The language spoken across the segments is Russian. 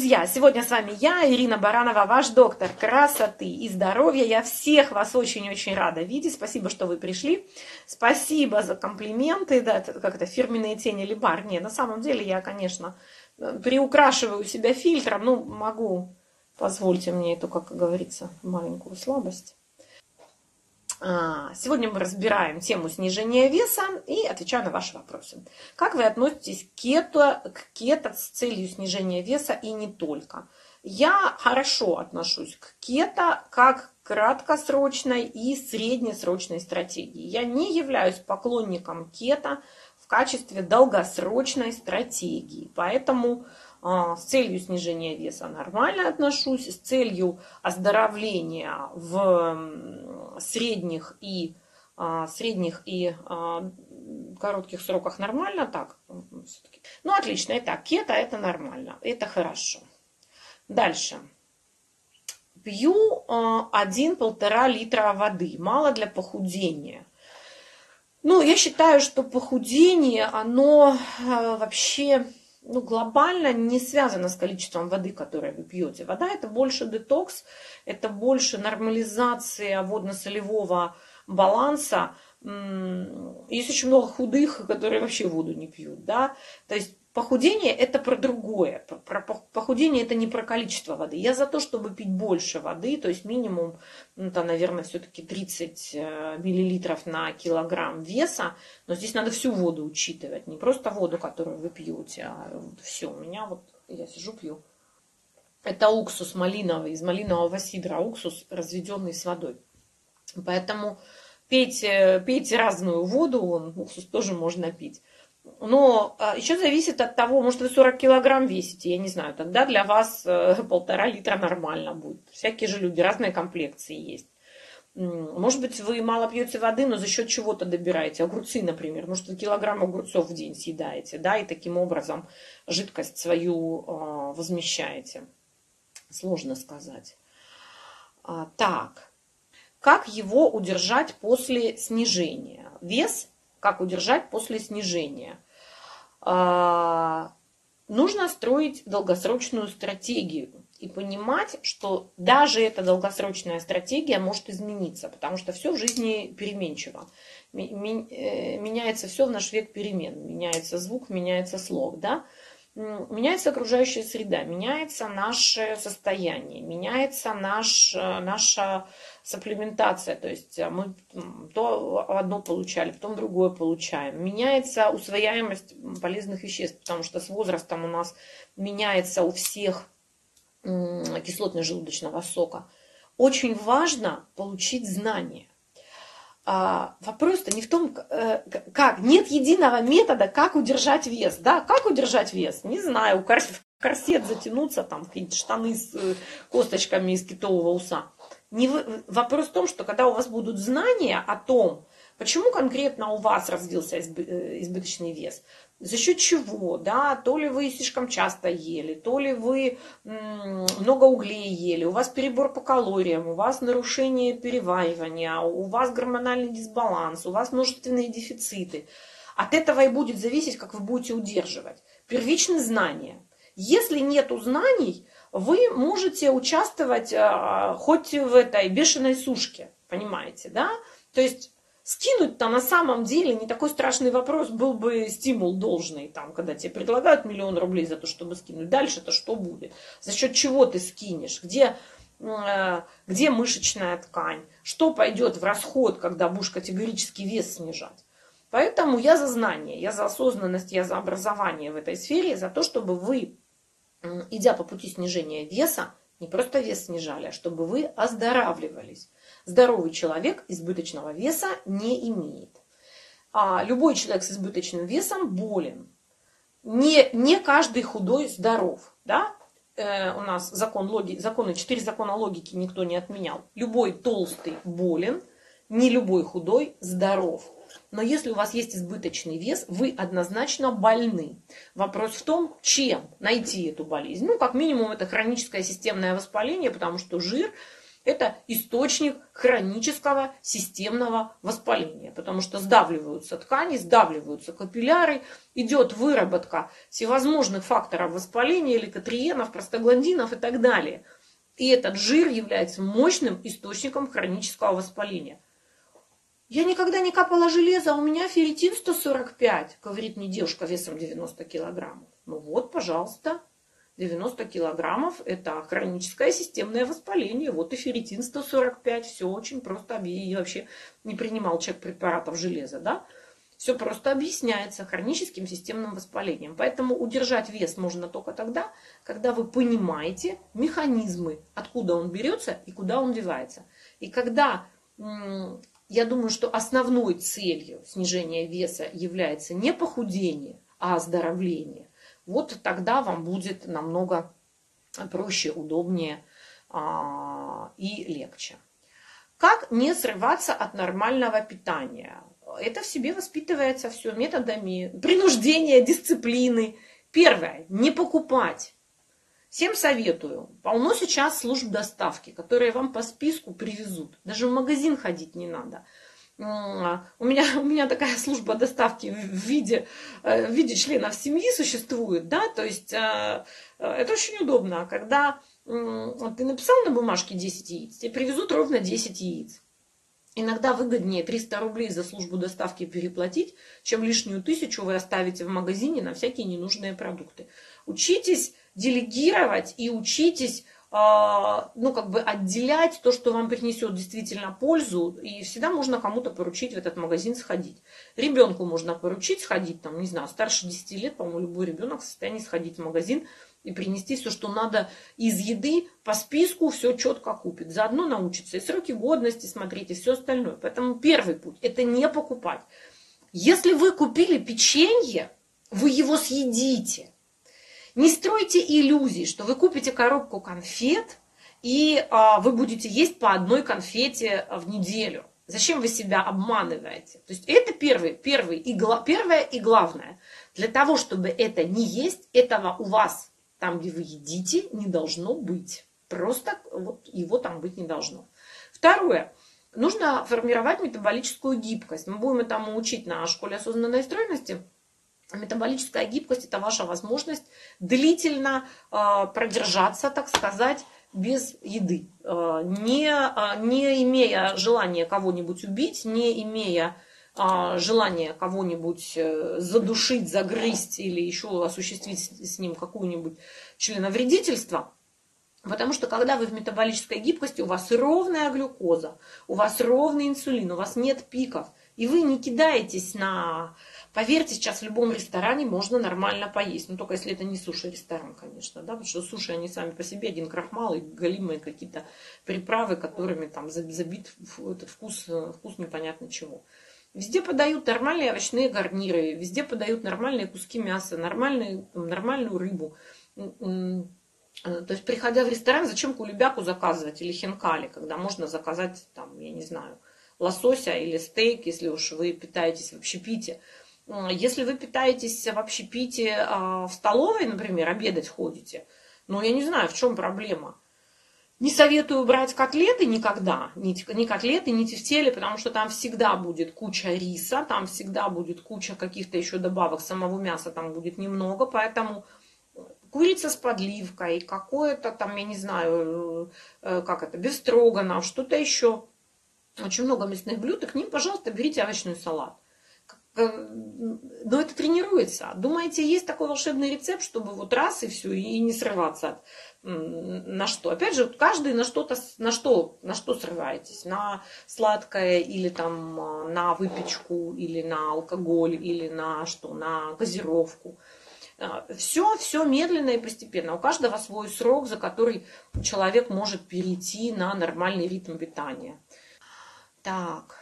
Друзья, сегодня с вами я, Ирина Баранова, ваш доктор красоты и здоровья. Я всех вас очень-очень рада видеть. Спасибо, что вы пришли. Спасибо за комплименты. Да, как это, фирменные тени или бар. Нет, на самом деле я, конечно, приукрашиваю себя фильтром. Ну, могу, позвольте мне эту, как говорится, маленькую слабость. А, сегодня мы разбираем тему снижения веса и отвечаю на ваши вопросы. Как вы относитесь к кето, к кето с целью снижения веса и не только? Я хорошо отношусь к кето как краткосрочной и среднесрочной стратегии. Я не являюсь поклонником кето в качестве долгосрочной стратегии. Поэтому с целью снижения веса нормально отношусь, с целью оздоровления в средних и а, средних и а, коротких сроках нормально, так, ну отлично, итак, кето это нормально, это хорошо. Дальше. Пью один-полтора литра воды, мало для похудения. Ну, я считаю, что похудение, оно вообще ну, глобально не связано с количеством воды, которую вы пьете. Вода это больше детокс, это больше нормализация водно-солевого баланса. Есть очень много худых, которые вообще воду не пьют. Да? То есть Похудение это про другое. Про похудение это не про количество воды. Я за то, чтобы пить больше воды, то есть минимум, ну, там, наверное, все-таки 30 э, миллилитров на килограмм веса. Но здесь надо всю воду учитывать, не просто воду, которую вы пьете, а все. У меня вот, я сижу, пью. Это уксус малиновый, из малинового сидра, уксус, разведенный с водой. Поэтому пейте, пейте разную воду, он, уксус тоже можно пить. Но а, еще зависит от того, может, вы 40 килограмм весите, я не знаю, тогда для вас э, полтора литра нормально будет. Всякие же люди, разные комплекции есть. Может быть, вы мало пьете воды, но за счет чего-то добираете. Огурцы, например. Может, вы килограмм огурцов в день съедаете, да, и таким образом жидкость свою э, возмещаете. Сложно сказать. А, так, как его удержать после снижения? Вес как удержать после снижения. А, нужно строить долгосрочную стратегию и понимать, что даже эта долгосрочная стратегия может измениться, потому что все в жизни переменчиво. Э, меняется все в наш век перемен. Меняется звук, меняется слог. Да? Меняется окружающая среда, меняется наше состояние, меняется наш, э, наша сапплементация, то есть э, мы то одно получали, потом другое получаем. Меняется усвояемость полезных веществ, потому что с возрастом у нас меняется у всех кислотность желудочного сока. Очень важно получить знания. А, вопрос-то не в том, э, как. Нет единого метода, как удержать вес. Да, как удержать вес? Не знаю, корсет затянуться, там какие-то штаны с э, косточками из китового уса. Не вы... Вопрос в том, что когда у вас будут знания о том, почему конкретно у вас развился э, избыточный вес, за счет чего, да, то ли вы слишком часто ели, то ли вы много углей ели, у вас перебор по калориям, у вас нарушение переваривания, у вас гормональный дисбаланс, у вас множественные дефициты. От этого и будет зависеть, как вы будете удерживать. Первичные знания. Если нет знаний, вы можете участвовать а, хоть в этой бешеной сушке, понимаете, да? То есть Скинуть-то на самом деле не такой страшный вопрос, был бы стимул должный, там, когда тебе предлагают миллион рублей за то, чтобы скинуть. Дальше-то что будет? За счет чего ты скинешь? Где, э, где мышечная ткань? Что пойдет в расход, когда будешь категорически вес снижать? Поэтому я за знание, я за осознанность, я за образование в этой сфере, за то, чтобы вы, идя по пути снижения веса, не просто вес снижали, а чтобы вы оздоравливались. Здоровый человек избыточного веса не имеет. А любой человек с избыточным весом болен. Не, не каждый худой здоров. Да? Э, у нас закон логи, законы, четыре закона логики никто не отменял. Любой толстый болен, не любой худой здоров. Но если у вас есть избыточный вес, вы однозначно больны. Вопрос в том, чем найти эту болезнь. Ну, как минимум, это хроническое системное воспаление, потому что жир это источник хронического системного воспаления, потому что сдавливаются ткани, сдавливаются капилляры, идет выработка всевозможных факторов воспаления, ликотриенов, простагландинов и так далее. И этот жир является мощным источником хронического воспаления. Я никогда не капала железо, а у меня ферритин 145, говорит мне девушка весом 90 килограммов. Ну вот, пожалуйста, 90 килограммов – это хроническое системное воспаление. Вот и ферритин 145. Все очень просто. И вообще не принимал человек препаратов железа. Да? Все просто объясняется хроническим системным воспалением. Поэтому удержать вес можно только тогда, когда вы понимаете механизмы, откуда он берется и куда он девается. И когда я думаю, что основной целью снижения веса является не похудение, а оздоровление вот тогда вам будет намного проще, удобнее а, и легче. Как не срываться от нормального питания? Это в себе воспитывается все методами принуждения, дисциплины. Первое, не покупать. Всем советую. Полно сейчас служб доставки, которые вам по списку привезут. Даже в магазин ходить не надо. У меня, у меня такая служба доставки в виде, в виде членов семьи существует, да, то есть это очень удобно, когда ты написал на бумажке 10 яиц, тебе привезут ровно 10 яиц. Иногда выгоднее 300 рублей за службу доставки переплатить, чем лишнюю тысячу вы оставите в магазине на всякие ненужные продукты. Учитесь делегировать и учитесь ну, как бы отделять то, что вам принесет действительно пользу, и всегда можно кому-то поручить в этот магазин сходить. Ребенку можно поручить сходить, там, не знаю, старше 10 лет, по-моему, любой ребенок в состоянии сходить в магазин и принести все, что надо из еды по списку, все четко купит. Заодно научится и сроки годности смотреть, и все остальное. Поэтому первый путь – это не покупать. Если вы купили печенье, вы его съедите – не стройте иллюзий, что вы купите коробку конфет, и а, вы будете есть по одной конфете в неделю. Зачем вы себя обманываете? То есть это первый, первый и, первое и главное. Для того, чтобы это не есть, этого у вас там, где вы едите, не должно быть. Просто вот его там быть не должно. Второе. Нужно формировать метаболическую гибкость. Мы будем этому учить на школе осознанной стройности – Метаболическая гибкость – это ваша возможность длительно э, продержаться, так сказать, без еды, э, не, э, не имея желания кого-нибудь убить, не имея желания кого-нибудь э, задушить, загрызть или еще осуществить с ним какую-нибудь членовредительство. Потому что когда вы в метаболической гибкости, у вас ровная глюкоза, у вас ровный инсулин, у вас нет пиков, и вы не кидаетесь на Поверьте, сейчас в любом ресторане можно нормально поесть. Ну, только если это не суши-ресторан, конечно, да, потому что суши, они сами по себе один крахмал и галимые какие-то приправы, которыми там забит этот вкус, э, вкус непонятно чего. Везде подают нормальные овощные гарниры, везде подают нормальные куски мяса, нормальные, нормальную рыбу. Э, то есть, приходя в ресторан, зачем кулебяку заказывать или хинкали, когда можно заказать, там, я не знаю, лосося или стейк, если уж вы питаетесь в общепите. Если вы питаетесь в общепите а, в столовой, например, обедать ходите, ну, я не знаю, в чем проблема. Не советую брать котлеты никогда, ни, ни котлеты, ни тефтели, потому что там всегда будет куча риса, там всегда будет куча каких-то еще добавок, самого мяса там будет немного, поэтому курица с подливкой, какое-то там, я не знаю, э, как это, бефстроганов, что-то еще. Очень много мясных блюд, и к ним, пожалуйста, берите овощной салат. Э, но это тренируется. Думаете, есть такой волшебный рецепт, чтобы вот раз и все, и не срываться на что? Опять же, каждый на что-то, на что, на что срываетесь? На сладкое или там а, на выпечку, или на алкоголь, или на что? На газировку. Все, а, все медленно и постепенно. У каждого свой срок, за который человек может перейти на нормальный ритм питания. Так,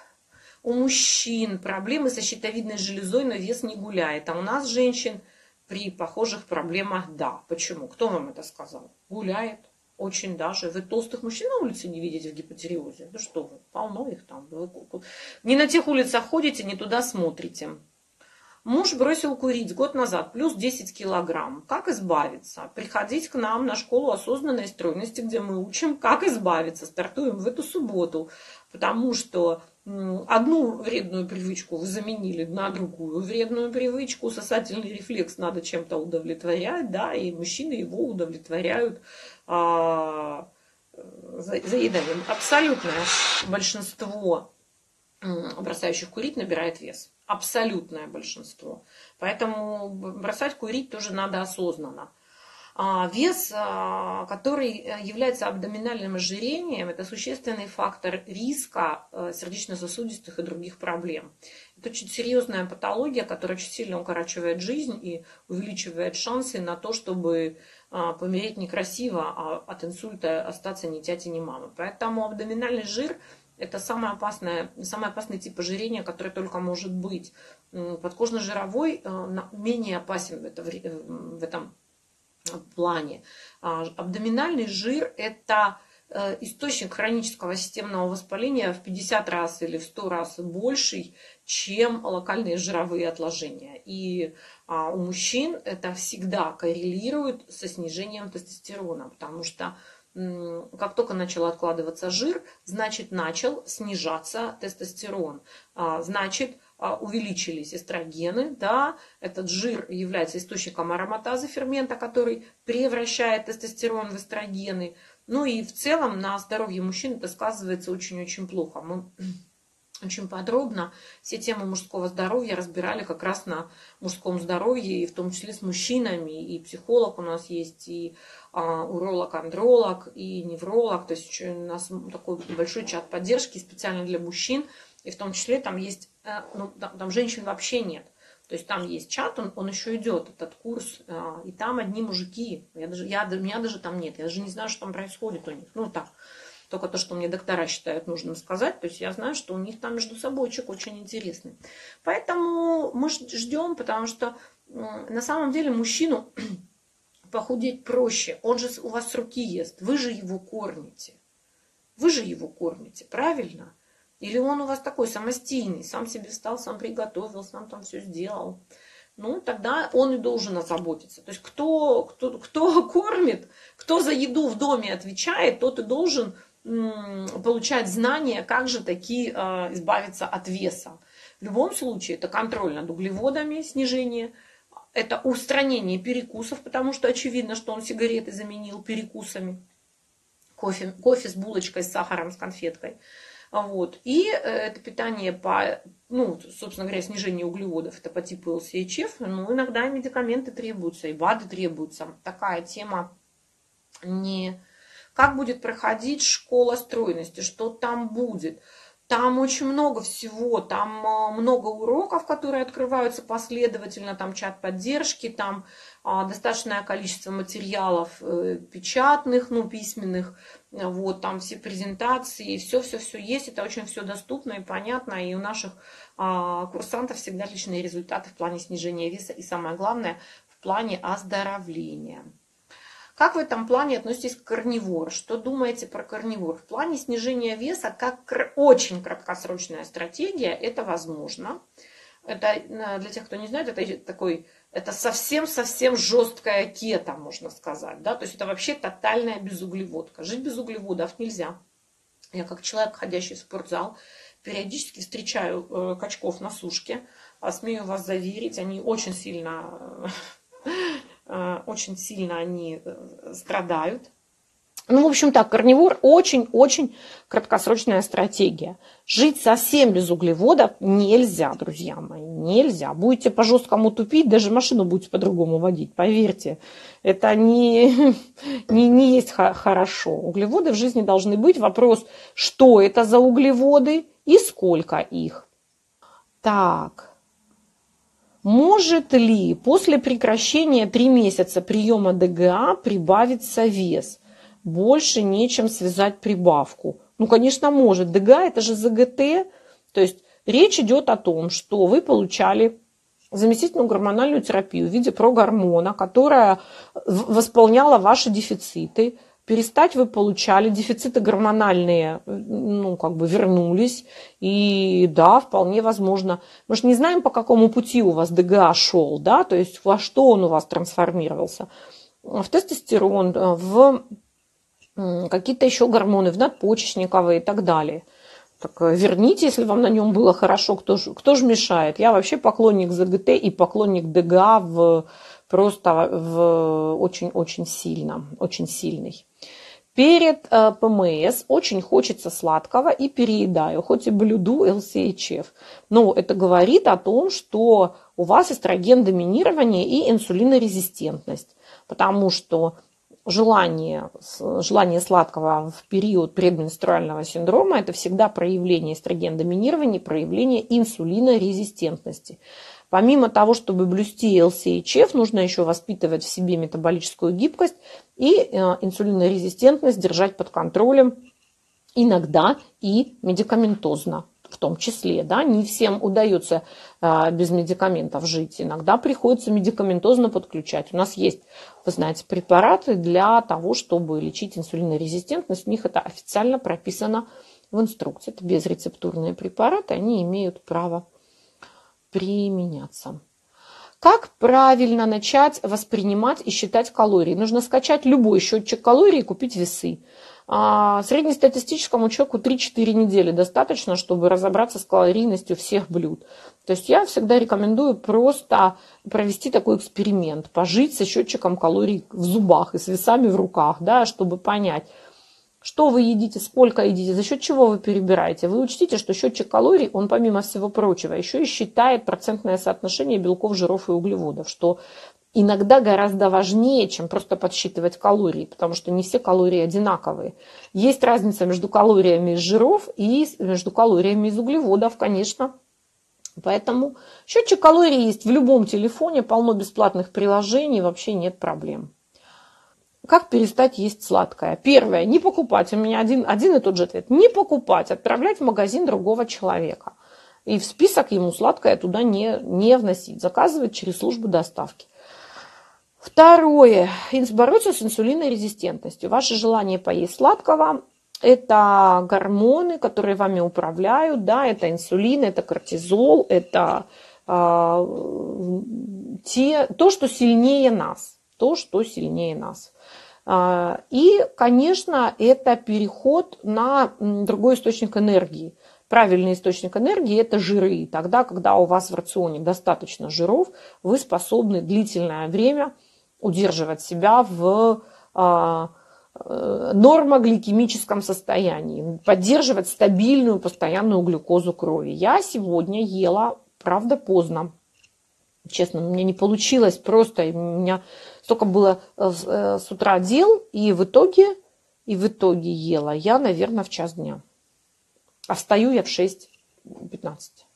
у мужчин проблемы со щитовидной железой, но вес не гуляет. А у нас женщин при похожих проблемах да. Почему? Кто вам это сказал? Гуляет. Очень даже. Вы толстых мужчин на улице не видите в гипотериозе? Да что вы, полно их там. Не на тех улицах ходите, не туда смотрите. Муж бросил курить год назад, плюс 10 килограмм. Как избавиться? Приходить к нам на школу осознанной стройности, где мы учим, как избавиться. Стартуем в эту субботу, потому что одну вредную привычку вы заменили на другую вредную привычку. Сосательный рефлекс надо чем-то удовлетворять, да, и мужчины его удовлетворяют а, заеданием. Абсолютное большинство бросающих курить набирает вес абсолютное большинство. Поэтому бросать курить тоже надо осознанно. А вес, а, который э, является абдоминальным ожирением, это существенный фактор риска э, сердечно-сосудистых и других проблем. Это очень серьезная патология, которая очень сильно укорачивает жизнь и увеличивает шансы на то, чтобы а, помереть некрасиво, а от инсульта остаться ни тятей, ни мамы. Поэтому абдоминальный жир это самое опасное, самый опасный тип ожирения, который только может быть. Подкожно-жировой э, менее опасен в этом плане. А, абдоминальный жир – это э, источник хронического системного воспаления в 50 раз или в 100 раз больший, чем локальные жировые отложения. И а, у мужчин это всегда коррелирует со снижением тестостерона, потому что как только начал откладываться жир, значит начал снижаться тестостерон. А, значит, увеличились эстрогены, да, этот жир является источником ароматазы фермента, который превращает тестостерон в эстрогены. Ну и в целом на здоровье мужчин это сказывается очень-очень плохо. Мы очень подробно все темы мужского здоровья разбирали как раз на мужском здоровье, и в том числе с мужчинами. И психолог у нас есть, и а, уролог, андролог, и невролог. То есть у нас такой большой чат поддержки специально для мужчин. И в том числе там есть, ну, там, женщин вообще нет. То есть там есть чат, он, он еще идет, этот курс, а, и там одни мужики. Я даже, я, меня даже там нет. Я даже не знаю, что там происходит у них. Ну так только то, что мне доктора считают нужным сказать. То есть я знаю, что у них там между собойчик очень интересный. Поэтому мы ждем, потому что на самом деле мужчину похудеть проще. Он же у вас с руки ест. Вы же его кормите. Вы же его кормите, правильно? Или он у вас такой самостийный, сам себе встал, сам приготовил, сам там все сделал. Ну, тогда он и должен озаботиться. То есть кто, кто, кто кормит, кто за еду в доме отвечает, тот и должен получать знания, как же таки а, избавиться от веса. В любом случае, это контроль над углеводами, снижение, это устранение перекусов, потому что очевидно, что он сигареты заменил перекусами, кофе, кофе с булочкой, с сахаром, с конфеткой. Вот. И э, это питание по, ну, собственно говоря, снижение углеводов, это по типу ЛСХФ, но иногда медикаменты требуются, и БАДы требуются. Такая тема не как будет проходить школа стройности, что там будет. Там очень много всего, там а, много уроков, которые открываются последовательно, там чат поддержки, там достаточное количество материалов э, печатных, ну, письменных, вот, там все презентации, все-все-все есть, это очень все доступно и понятно, и у наших а, курсантов всегда отличные результаты в плане снижения веса и самое главное, в плане оздоровления. Как в этом плане относитесь к карнивор? Что думаете про карнивор? В плане снижения веса, как очень краткосрочная стратегия, это возможно. Это э, для тех, кто не знает, это такой, это совсем-совсем жесткая кета, можно сказать. Да? То есть это вообще тотальная безуглеводка. Жить без углеводов нельзя. Я как человек, ходящий в спортзал, периодически встречаю э, качков на сушке. А смею вас заверить, они очень сильно э, очень сильно они э, страдают. Ну, в общем так, карнивор очень-очень краткосрочная стратегия. Жить совсем без углеводов нельзя, друзья мои, нельзя. Будете по-жесткому тупить, даже машину будете по-другому водить, поверьте. Это не, не, не есть хорошо. Углеводы в жизни должны быть. Вопрос, что это за углеводы и сколько их. Так, может ли после прекращения 3 месяца приема ДГА прибавиться вес? Больше нечем связать прибавку. Ну, конечно, может. ДГА это же ЗГТ. То есть речь идет о том, что вы получали заместительную гормональную терапию в виде прогормона, которая восполняла ваши дефициты, перестать вы получали, дефициты гормональные, ну, как бы вернулись, и да, вполне возможно. Мы же не знаем, по какому пути у вас ДГА шел, да, то есть во что он у вас трансформировался. В тестостерон, в какие-то еще гормоны, в надпочечниковые и так далее. Так верните, если вам на нем было хорошо, кто же, кто же мешает? Я вообще поклонник ЗГТ и поклонник ДГА в, просто в очень-очень сильно, очень сильный. Перед э, ПМС очень хочется сладкого и переедаю, хоть и блюду LCHF. Но это говорит о том, что у вас эстроген доминирование и инсулинорезистентность, потому что желание, желание сладкого в период предменструального синдрома – это всегда проявление эстроген доминирования, проявление инсулинорезистентности. Помимо того, чтобы блюсти LCHF, нужно еще воспитывать в себе метаболическую гибкость и э, инсулинорезистентность держать под контролем иногда и медикаментозно в том числе. Да? Не всем удается э, без медикаментов жить. Иногда приходится медикаментозно подключать. У нас есть, вы знаете, препараты для того, чтобы лечить инсулинорезистентность. У них это официально прописано в инструкции. Это безрецептурные препараты, они имеют право применяться. Как правильно начать воспринимать и считать калории? Нужно скачать любой счетчик калорий и купить весы. А среднестатистическому человеку 3-4 недели достаточно, чтобы разобраться с калорийностью всех блюд. То есть я всегда рекомендую просто провести такой эксперимент, пожить со счетчиком калорий в зубах и с весами в руках, да, чтобы понять, что вы едите, сколько едите, за счет чего вы перебираете. Вы учтите, что счетчик калорий, он помимо всего прочего, еще и считает процентное соотношение белков, жиров и углеводов, что иногда гораздо важнее, чем просто подсчитывать калории, потому что не все калории одинаковые. Есть разница между калориями из жиров и между калориями из углеводов, конечно. Поэтому счетчик калорий есть в любом телефоне, полно бесплатных приложений, вообще нет проблем. Как перестать есть сладкое? Первое, не покупать. У меня один, один и тот же ответ. Не покупать, отправлять в магазин другого человека. И в список ему сладкое туда не, не вносить. Заказывать через службу доставки. Второе. Бороться с инсулинорезистентностью. Ваше желание поесть сладкого – это гормоны, которые вами управляют. Да, это инсулин, это кортизол, это э, те, то, что сильнее нас. То, что сильнее нас. А, и, конечно, это переход на другой источник энергии. Правильный источник энергии – это жиры. Тогда, когда у вас в рационе достаточно жиров, вы способны длительное время удерживать себя в а, э, нормогликемическом состоянии, поддерживать стабильную постоянную глюкозу крови. Я сегодня ела, правда, поздно. Честно, у меня не получилось просто. У меня столько было э, э, с утра дел, и в итоге, и в итоге ела я, наверное, в час дня. А встаю я в 6.15.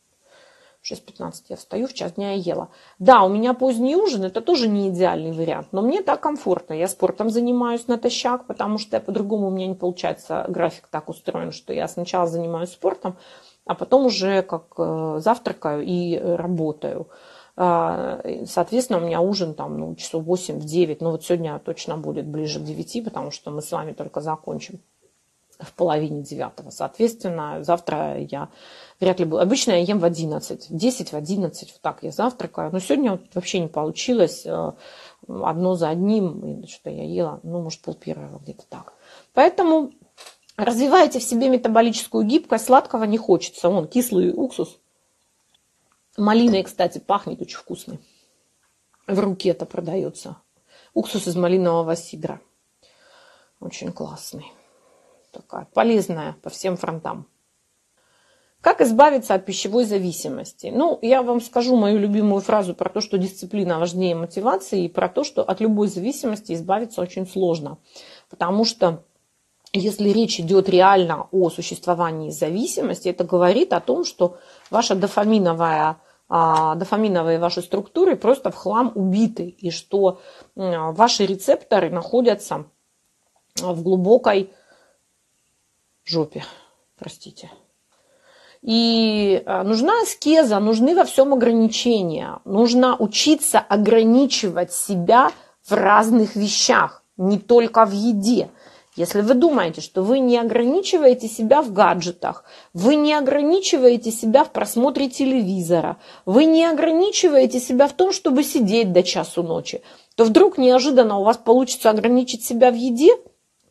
В 6.15 я встаю, в час дня я ела. Да, у меня поздний ужин, это тоже не идеальный вариант, но мне так комфортно. Я спортом занимаюсь натощак, потому что по-другому у меня не получается, график так устроен, что я сначала занимаюсь спортом, а потом уже как э, завтракаю и работаю. А, соответственно, у меня ужин там ну, часов 8 в 9. Но вот сегодня точно будет ближе к 9, потому что мы с вами только закончим в половине девятого. Соответственно, завтра я вряд ли буду. Обычно я ем в 11, в 10, в 11, вот так я завтракаю. Но сегодня вот вообще не получилось э, одно за одним, что я ела, ну, может, пол первого где-то так. Поэтому развивайте в себе метаболическую гибкость, сладкого не хочется. Вон, кислый уксус Малиной, кстати, пахнет очень вкусный. В руке это продается. Уксус из малинового сидра. Очень классный. Такая полезная по всем фронтам. Как избавиться от пищевой зависимости? Ну, я вам скажу мою любимую фразу про то, что дисциплина важнее мотивации, и про то, что от любой зависимости избавиться очень сложно. Потому что если речь идет реально о существовании зависимости, это говорит о том, что ваша дофаминовая а, дофаминовые ваши структуры просто в хлам убиты, и что ваши рецепторы находятся в глубокой жопе, простите. И а, нужна аскеза, нужны во всем ограничения. Нужно учиться ограничивать себя в разных вещах, не только в еде. Если вы думаете, что вы не ограничиваете себя в гаджетах, вы не ограничиваете себя в просмотре телевизора, вы не ограничиваете себя в том, чтобы сидеть до часу ночи, то вдруг неожиданно у вас получится ограничить себя в еде,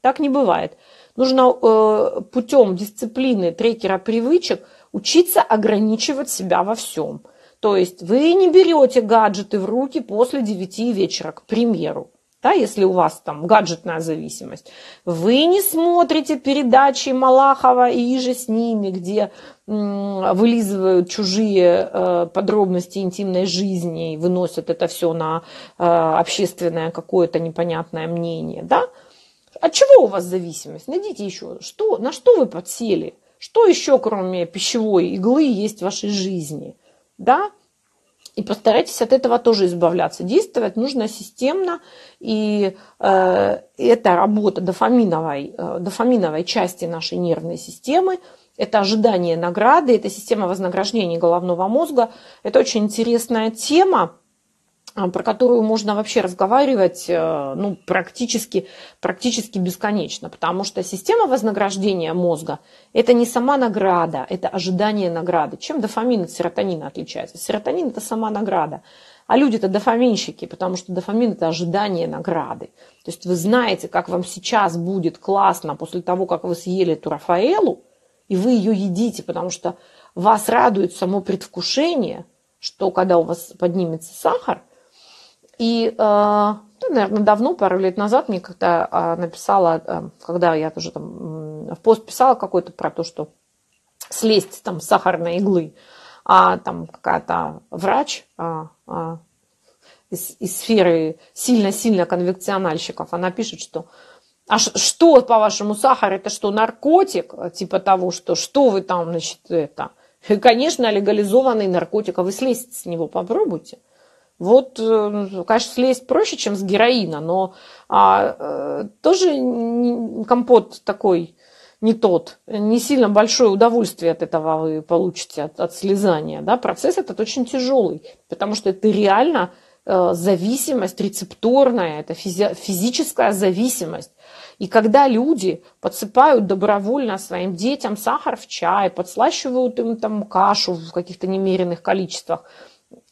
так не бывает. Нужно э, путем дисциплины трекера привычек учиться ограничивать себя во всем. То есть вы не берете гаджеты в руки после 9 вечера, к примеру да, если у вас там гаджетная зависимость, вы не смотрите передачи Малахова и же с ними, где вылизывают чужие э, подробности интимной жизни и выносят это все на э, общественное какое-то непонятное мнение, да? От чего у вас зависимость? Найдите еще, что, на что вы подсели? Что еще, кроме пищевой иглы, есть в вашей жизни? Да? И постарайтесь от этого тоже избавляться. Действовать нужно системно, и э, это работа дофаминовой, э, дофаминовой части нашей нервной системы, это ожидание награды, это система вознаграждения головного мозга. Это очень интересная тема, про которую можно вообще разговаривать э, ну, практически, практически бесконечно, потому что система вознаграждения мозга – это не сама награда, это ожидание награды. Чем дофамин от серотонина отличается? Серотонин – это сама награда, а люди – это дофаминщики, потому что дофамин – это ожидание награды. То есть вы знаете, как вам сейчас будет классно после того, как вы съели эту Рафаэлу, и вы ее едите, потому что вас радует само предвкушение, что когда у вас поднимется сахар – и, э, ну, наверное, давно, пару лет назад мне как-то а, написала, э, когда я тоже там в пост писала какой-то про то, что слезть там с сахарной иглы, а там какая-то врач а, а, из, из сферы сильно-сильно конвекциональщиков, она пишет, что а что, по-вашему, сахар, это что, наркотик? Типа того, что, что вы там, значит, это... Конечно, легализованный наркотик, а вы слезть с него попробуйте. Вот, э, конечно, слезть проще, чем с героина, но а, э, тоже компот такой не тот, не сильно большое удовольствие от этого вы получите, от, от слезания. Да? Процесс этот очень тяжелый, потому что это реально э, зависимость рецепторная, это физи- физическая зависимость. И когда люди подсыпают добровольно своим детям сахар в чай, подслащивают им там кашу в каких-то немеренных количествах –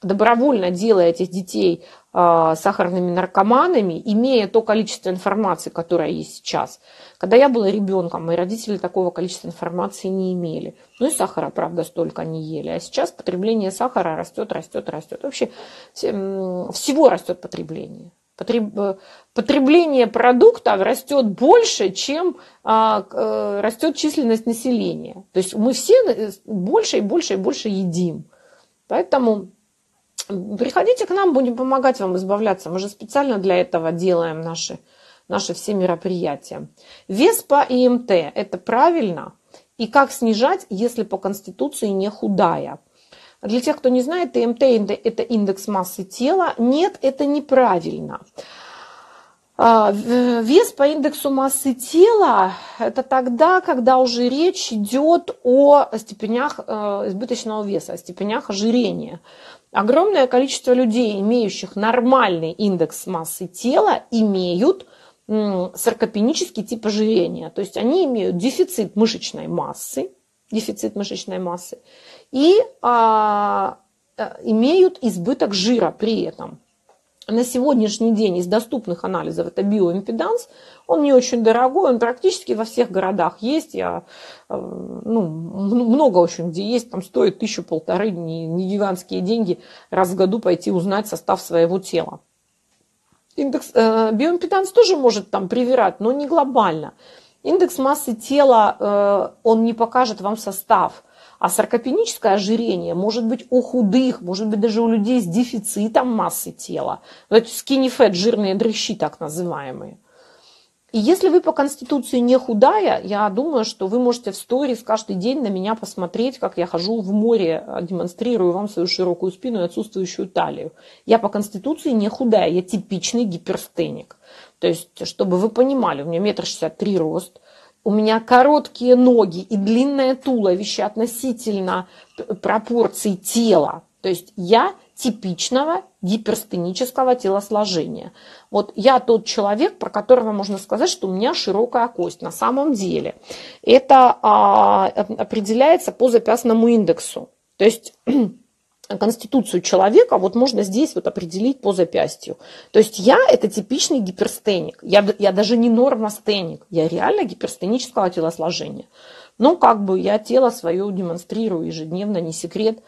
добровольно делая этих детей э, сахарными наркоманами, имея то количество информации, которое есть сейчас. Когда я была ребенком, мои родители такого количества информации не имели. Ну и сахара, правда, столько не ели. А сейчас потребление сахара растет, растет, растет. Вообще всего растет потребление. Э, потребление продуктов растет больше, чем а, э, растет численность населения. То есть мы все э, больше и больше и больше едим. Поэтому Приходите к нам, будем помогать вам избавляться. Мы же специально для этого делаем наши, наши все мероприятия. Вес по ИМТ – это правильно. И как снижать, если по Конституции не худая? Для тех, кто не знает, ИМТ – это индекс массы тела. Нет, это неправильно. А, вес по индексу массы тела – это тогда, когда уже речь идет о степенях э, избыточного веса, о степенях ожирения. Огромное количество людей, имеющих нормальный индекс массы тела, имеют саркопенический тип ожирения. То есть они имеют дефицит мышечной массы, дефицит мышечной массы и а, а имеют избыток жира при этом на сегодняшний день из доступных анализов это биоимпеданс. Он не очень дорогой, он практически во всех городах есть. Я, э, ну, много очень где есть, там стоит тысячу полторы, не, не гигантские деньги, раз в году пойти узнать состав своего тела. Индекс, э, биоимпеданс тоже может там привирать, но не глобально. Индекс массы тела, э, он не покажет вам состав – а саркопеническое ожирение может быть у худых, может быть даже у людей с дефицитом массы тела. Это skinny fat, жирные дрыщи так называемые. И если вы по конституции не худая, я думаю, что вы можете в сторис каждый день на меня посмотреть, как я хожу в море, демонстрирую вам свою широкую спину и отсутствующую талию. Я по конституции не худая, я типичный гиперстеник. То есть, чтобы вы понимали, у меня метр шестьдесят три рост – у меня короткие ноги и длинное туловище относительно пропорций тела. То есть я типичного гиперстенического телосложения. Вот я тот человек, про которого можно сказать, что у меня широкая кость. На самом деле это а, определяется по запястному индексу. То есть конституцию человека вот можно здесь вот определить по запястью. То есть я это типичный гиперстеник. Я, я даже не нормостеник. Я реально гиперстенического телосложения. Но как бы я тело свое демонстрирую ежедневно, не секрет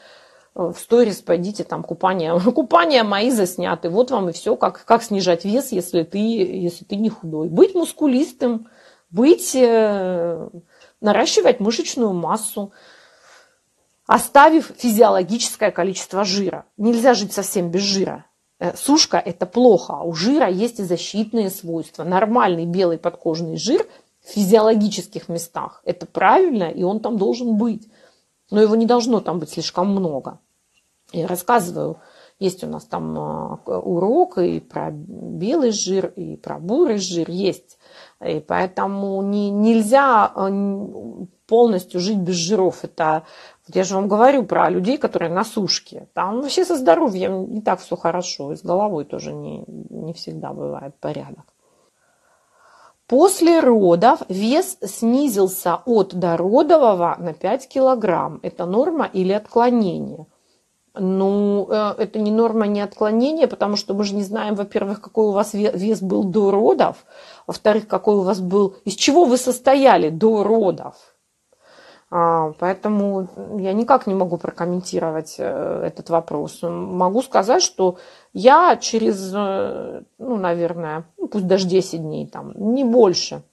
в сторис пойдите, там купание, купания мои засняты. Вот вам и все, как, как снижать вес, если ты, если ты не худой. Быть мускулистым, быть, э, наращивать мышечную массу, оставив физиологическое количество жира. Нельзя жить совсем без жира. Э, сушка – это плохо, а у жира есть и защитные свойства. Нормальный белый подкожный жир в физиологических местах – это правильно, и он там должен быть но его не должно там быть слишком много. Я рассказываю, есть у нас там а, урок и про белый жир, и про бурый жир есть. И поэтому не, нельзя а, полностью жить без жиров. Это вот я же вам говорю про людей, которые на сушке. Там вообще со здоровьем не так все хорошо, и с головой тоже не, не всегда бывает порядок. После родов вес снизился от дородового на 5 килограмм. Это норма или отклонение? Ну, э, это не норма, не отклонение, потому что мы же не знаем, во-первых, какой у вас вес был до родов, во-вторых, какой у вас был, из чего вы состояли до родов. А, поэтому я никак не могу прокомментировать э, этот вопрос. Могу сказать, что я через, э, ну, наверное, ну, пусть даже 10 дней, там, не больше,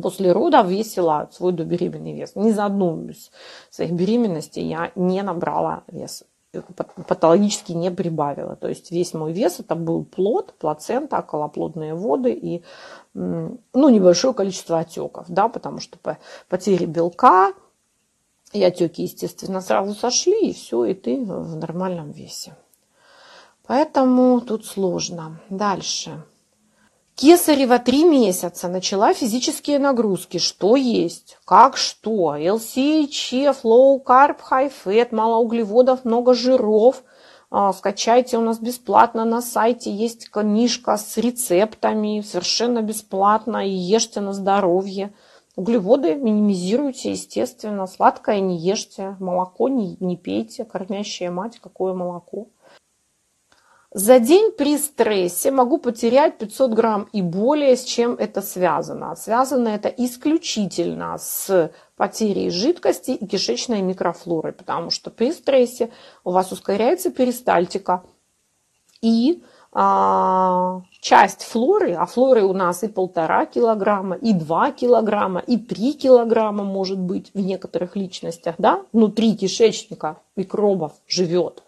после родов весила свой добеременный вес. Ни за одну из своих беременностей я не набрала вес патологически не прибавила. То есть весь мой вес это был плод, плацента, околоплодные воды и ну, небольшое количество отеков, да, потому что по потере белка и отеки, естественно, сразу сошли, и все, и ты в нормальном весе. Поэтому тут сложно. Дальше. Кесарева три месяца начала физические нагрузки. Что есть? Как что? LCHF, low carb, high fat, мало углеводов, много жиров. А, скачайте у нас бесплатно на сайте. Есть книжка с рецептами, совершенно бесплатно. И ешьте на здоровье. Углеводы минимизируйте, естественно. Сладкое не ешьте. Молоко не, не пейте. Кормящая мать, какое молоко. За день при стрессе могу потерять 500 грамм и более, с чем это связано. Связано это исключительно с потерей жидкости и кишечной микрофлоры, потому что при стрессе у вас ускоряется перистальтика и а, часть флоры, а флоры у нас и полтора килограмма, и два килограмма, и три килограмма может быть в некоторых личностях, да, внутри кишечника микробов живет.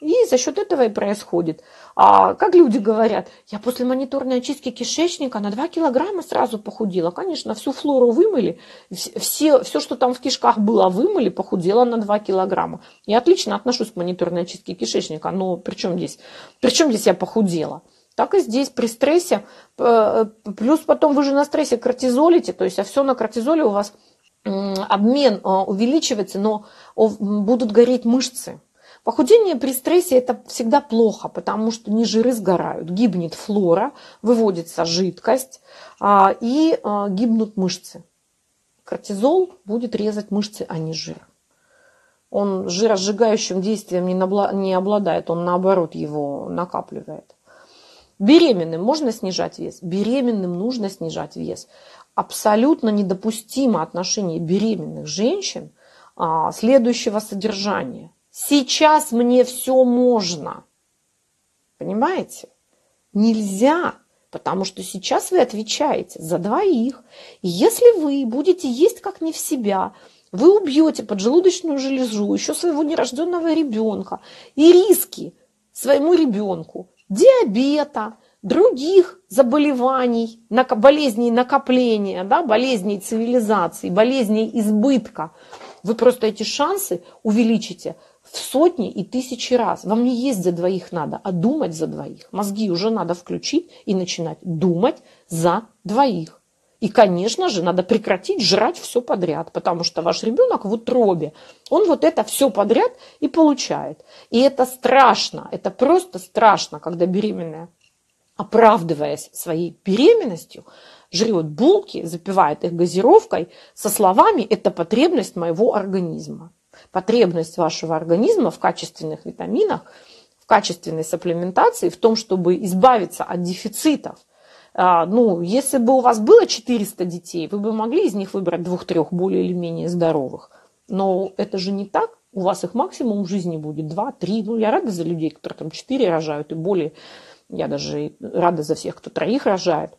И за счет этого и происходит. А как люди говорят, я после мониторной очистки кишечника на 2 килограмма сразу похудела. Конечно, всю флору вымыли, все, все, что там в кишках было, вымыли, похудела на 2 килограмма. Я отлично отношусь к мониторной очистке кишечника, но при чем здесь, при чем здесь я похудела? Так и здесь при стрессе, плюс потом вы же на стрессе кортизолите, то есть а все на кортизоле у вас обмен э, увеличивается, но будут гореть мышцы. Похудение при стрессе это всегда плохо, потому что не жиры сгорают, гибнет флора, выводится жидкость а, и а, гибнут мышцы. Кортизол будет резать мышцы, а не жир. Он жиросжигающим действием не обладает, он наоборот его накапливает. Беременным можно снижать вес? Беременным нужно снижать вес. Абсолютно недопустимо отношение беременных женщин а, следующего содержания – Сейчас мне все можно. Понимаете? Нельзя, потому что сейчас вы отвечаете за двоих. И если вы будете есть как не в себя, вы убьете поджелудочную железу, еще своего нерожденного ребенка и риски своему ребенку диабета, других заболеваний, болезней накопления, да, болезней цивилизации, болезней избытка. Вы просто эти шансы увеличите в сотни и тысячи раз. Вам не есть за двоих надо, а думать за двоих. Мозги уже надо включить и начинать думать за двоих. И, конечно же, надо прекратить жрать все подряд, потому что ваш ребенок в утробе, он вот это все подряд и получает. И это страшно, это просто страшно, когда беременная, оправдываясь своей беременностью, жрет булки, запивает их газировкой со словами «это потребность моего организма». Потребность вашего организма в качественных витаминах, в качественной сапплементации, в том, чтобы избавиться от дефицитов. А, ну, если бы у вас было 400 детей, вы бы могли из них выбрать двух-трех более или менее здоровых. Но это же не так. У вас их максимум в жизни будет 2-3. Ну, я рада за людей, которые там 4 рожают и более. Я даже рада за всех, кто троих рожает.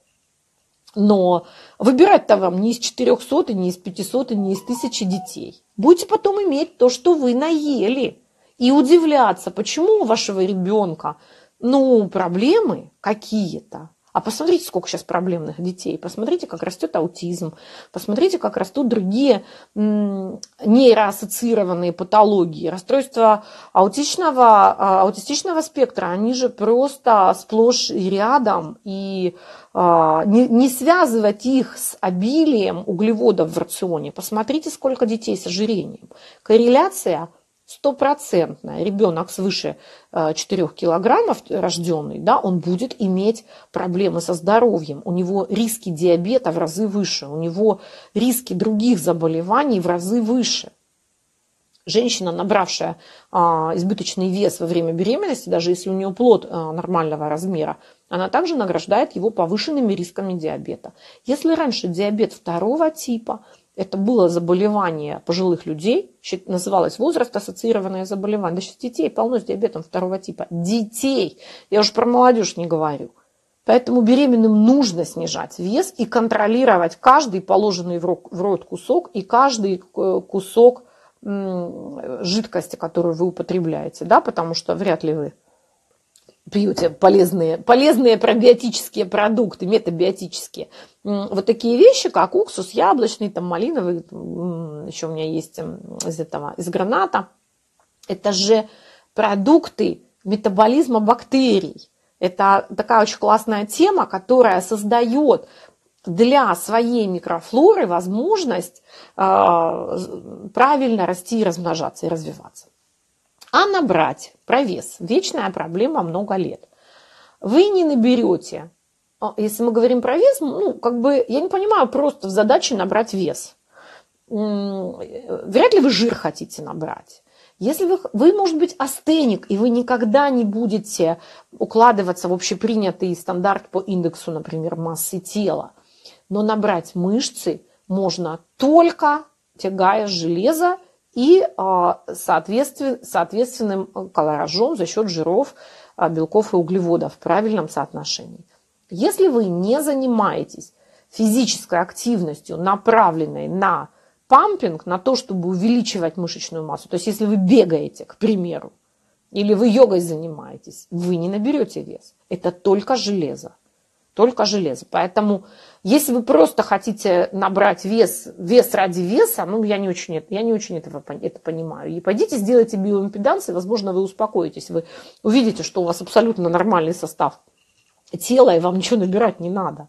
Но выбирать-то вам не из 400, не из 500, не из 1000 детей. Будете потом иметь то, что вы наели. И удивляться, почему у вашего ребенка ну, проблемы какие-то. А посмотрите, сколько сейчас проблемных детей. Посмотрите, как растет аутизм. Посмотрите, как растут другие нейроассоциированные патологии. Расстройства аутичного, а, аутистичного спектра, они же просто сплошь и рядом. И а, не, не связывать их с обилием углеводов в рационе. Посмотрите, сколько детей с ожирением. Корреляция стопроцентная. Ребенок свыше 4 э, килограммов рожденный, да, он будет иметь проблемы со здоровьем. У него риски диабета в разы выше, у него риски других заболеваний в разы выше. Женщина, набравшая а, избыточный вес во время беременности, даже если у нее плод а, нормального размера, она также награждает его повышенными рисками диабета. Если раньше диабет второго типа – это было заболевание пожилых людей, называлось возраст-ассоциированное заболевание. Да сейчас детей полно с диабетом второго типа. Детей! Я уже про молодежь не говорю. Поэтому беременным нужно снижать вес и контролировать каждый положенный в рот кусок и каждый э, кусок жидкости, которую вы употребляете, да, потому что вряд ли вы пьете полезные, полезные пробиотические продукты, метабиотические. Вот такие вещи, как уксус яблочный, там малиновый, еще у меня есть из этого, из граната. Это же продукты метаболизма бактерий. Это такая очень классная тема, которая создает для своей микрофлоры возможность э, правильно расти, размножаться и развиваться. А набрать про вес – вечная проблема много лет. Вы не наберете, а, если мы говорим про вес, ну, как бы, я не понимаю просто в задаче набрать вес. Вряд ли вы жир хотите набрать. Если вы, вы, может быть, астеник, и вы никогда не будете укладываться в общепринятый стандарт по индексу, например, массы тела, но набрать мышцы можно только тягая железо и а, соответствен, соответственным колоражом за счет жиров, а, белков и углеводов в правильном соотношении. Если вы не занимаетесь физической активностью, направленной на пампинг, на то, чтобы увеличивать мышечную массу, то есть если вы бегаете, к примеру, или вы йогой занимаетесь, вы не наберете вес. Это только железо. Только железо. Поэтому если вы просто хотите набрать вес, вес ради веса, ну, я не очень, я не очень этого, это понимаю. И пойдите, сделайте биоимпеданс, и, возможно, вы успокоитесь. Вы увидите, что у вас абсолютно нормальный состав тела, и вам ничего набирать не надо.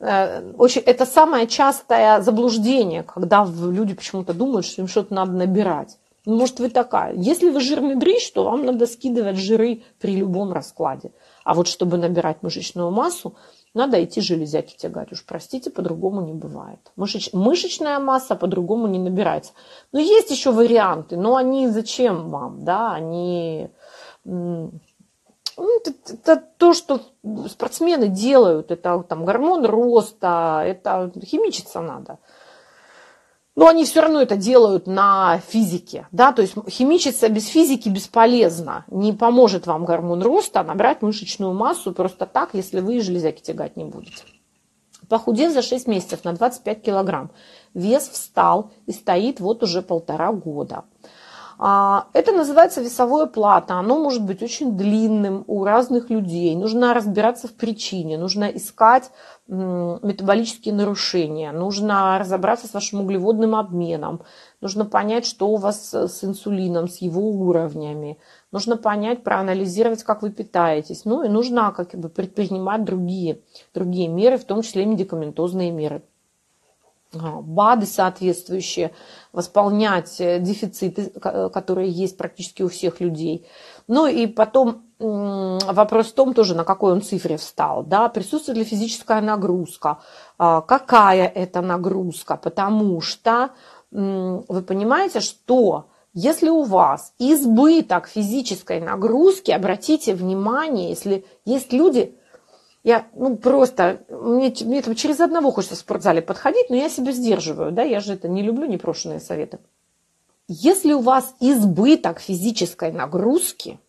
Э, очень, это самое частое заблуждение, когда люди почему-то думают, что им что-то надо набирать. Ну, может, вы такая. Если вы жирный дрыщ, то вам надо скидывать жиры при любом раскладе. А вот чтобы набирать мышечную массу, надо идти железяки тягать. Уж простите, по-другому не бывает. Мышеч... Мышечная масса по-другому не набирается. Но есть еще варианты, но они зачем вам, да, они... Ну, это, это то, что спортсмены делают, это там гормон роста, это химичиться надо. Но они все равно это делают на физике, да, то есть химичиться без физики бесполезно, не поможет вам гормон роста набрать мышечную массу просто так, если вы железяки тягать не будете. Похудев за 6 месяцев на 25 килограмм, вес встал и стоит вот уже полтора года. А, это называется весовое плата. Оно может быть очень длинным у разных людей. Нужно разбираться в причине, нужно искать метаболические нарушения, нужно разобраться с вашим углеводным обменом, нужно понять, что у вас с инсулином, с его уровнями, нужно понять, проанализировать, как вы питаетесь, ну и нужно как бы предпринимать другие, другие меры, в том числе медикаментозные меры. А, БАДы соответствующие, восполнять э, дефициты, которые есть практически у всех людей. Ну и потом вопрос в том тоже, на какой он цифре встал. Да? Присутствует ли физическая нагрузка? А, какая это нагрузка? Потому что вы понимаете, что если у вас избыток физической нагрузки, обратите внимание, если есть люди, я, ну, просто, мне, мне это через одного хочется в спортзале подходить, но я себя сдерживаю, да, я же это не люблю непрошенные советы. Если у вас избыток физической нагрузки,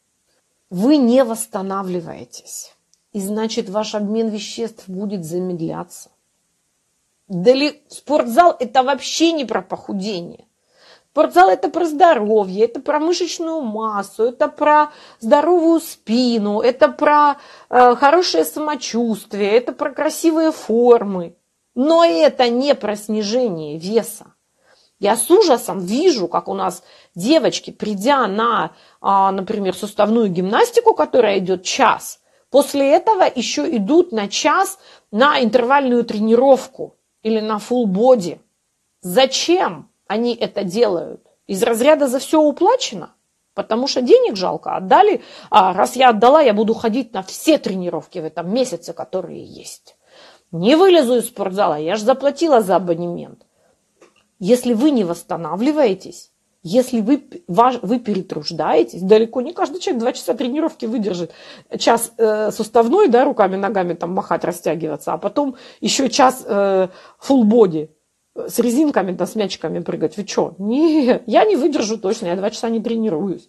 вы не восстанавливаетесь. И значит, ваш обмен веществ будет замедляться. Дали... Спортзал – это вообще не про похудение. Спортзал – это про здоровье, это про мышечную массу, это про здоровую спину, это про э, хорошее самочувствие, это про красивые формы. Но это не про снижение веса. Я с ужасом вижу, как у нас девочки, придя на, а, например, суставную гимнастику, которая идет час, после этого еще идут на час на интервальную тренировку или на full боди. Зачем? Они это делают? Из разряда за все уплачено? Потому что денег жалко. Отдали, а раз я отдала, я буду ходить на все тренировки в этом месяце, которые есть. Не вылезу из спортзала, я же заплатила за абонемент. Если вы не восстанавливаетесь, если вы, вы перетруждаетесь, далеко не каждый человек два часа тренировки выдержит. Час э, суставной, да, руками, ногами там махать, растягиваться, а потом еще час э, full body с резинками, да, с мячиками прыгать. Вы что? Не, я не выдержу точно, я два часа не тренируюсь.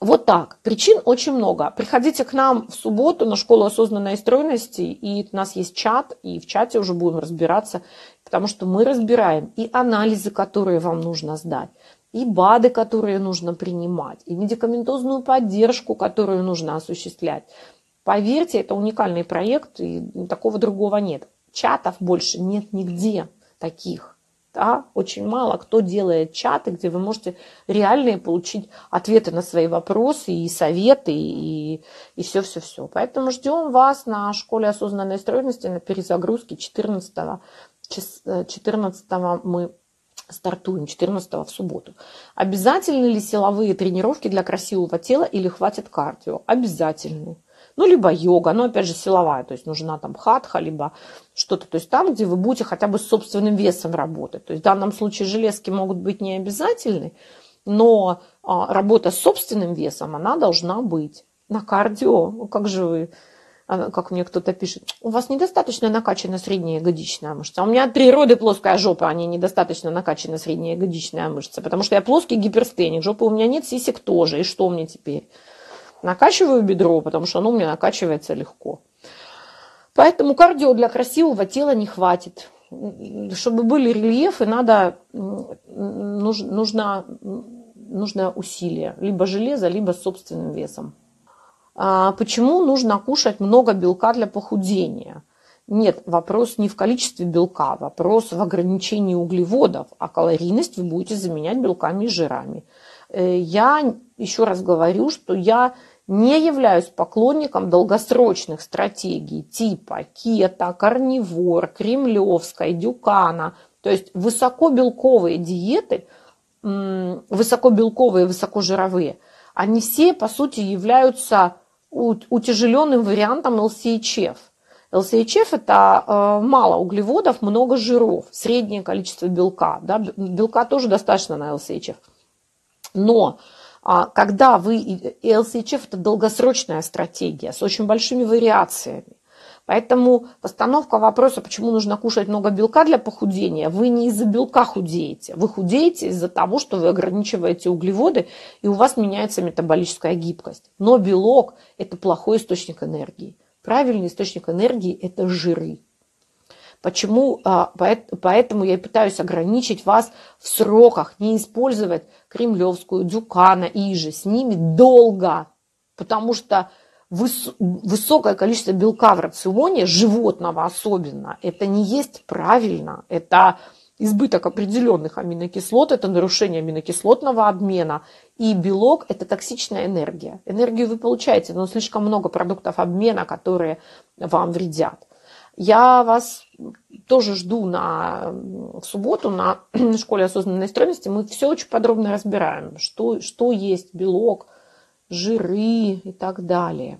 Вот так. Причин очень много. Приходите к нам в субботу на школу осознанной стройности, и у нас есть чат, и в чате уже будем разбираться, потому что мы разбираем и анализы, которые вам нужно сдать, и БАДы, которые нужно принимать, и медикаментозную поддержку, которую нужно осуществлять. Поверьте, это уникальный проект, и такого другого нет. Чатов больше нет нигде таких. Да? Очень мало кто делает чаты, где вы можете реальные получить ответы на свои вопросы и советы, и, все-все-все. Поэтому ждем вас на школе осознанной стройности на перезагрузке 14, 14 мы стартуем 14 в субботу. Обязательны ли силовые тренировки для красивого тела или хватит кардио? Обязательны ну, либо йога, но, опять же, силовая, то есть нужна там хатха, либо что-то, то есть там, где вы будете хотя бы с собственным весом работать. То есть в данном случае железки могут быть не обязательны, но а, работа с собственным весом, она должна быть. На кардио, ну, как же вы, а, как мне кто-то пишет, у вас недостаточно накачана средняя ягодичная мышца. У меня от природы плоская жопа, а не недостаточно накачана средняя ягодичная мышца, потому что я плоский гиперстеник, жопы у меня нет, сисек тоже, и что мне теперь? Накачиваю бедро, потому что оно у меня накачивается легко. Поэтому кардио для красивого тела не хватит. Чтобы были рельефы, надо, нужно, нужно усилие. Либо железо, либо собственным весом. А почему нужно кушать много белка для похудения? Нет, вопрос не в количестве белка, вопрос в ограничении углеводов, а калорийность вы будете заменять белками и жирами. Э, я еще раз говорю, что я не являюсь поклонником долгосрочных стратегий типа кето, карнивор, кремлевской, дюкана. То есть высокобелковые диеты, высокобелковые, высокожировые, они все, по сути, являются утяжеленным вариантом LCHF. LCHF – это э, мало углеводов, много жиров, среднее количество белка. Да? Белка тоже достаточно на LCHF. Но когда вы, LCHF это долгосрочная стратегия с очень большими вариациями. Поэтому постановка вопроса, почему нужно кушать много белка для похудения, вы не из-за белка худеете. Вы худеете из-за того, что вы ограничиваете углеводы, и у вас меняется метаболическая гибкость. Но белок – это плохой источник энергии. Правильный источник энергии – это жиры. Почему? А, поэтому я пытаюсь ограничить вас в сроках, не использовать кремлевскую, дюкана и же с ними долго, потому что высокое количество белка в рационе, животного особенно, это не есть правильно, это избыток определенных аминокислот, это нарушение аминокислотного обмена, и белок – это токсичная энергия. Энергию вы получаете, но слишком много продуктов обмена, которые вам вредят. Я вас тоже жду на, в субботу на школе осознанной настроенности. Мы все очень подробно разбираем, что, что есть белок, жиры и так далее.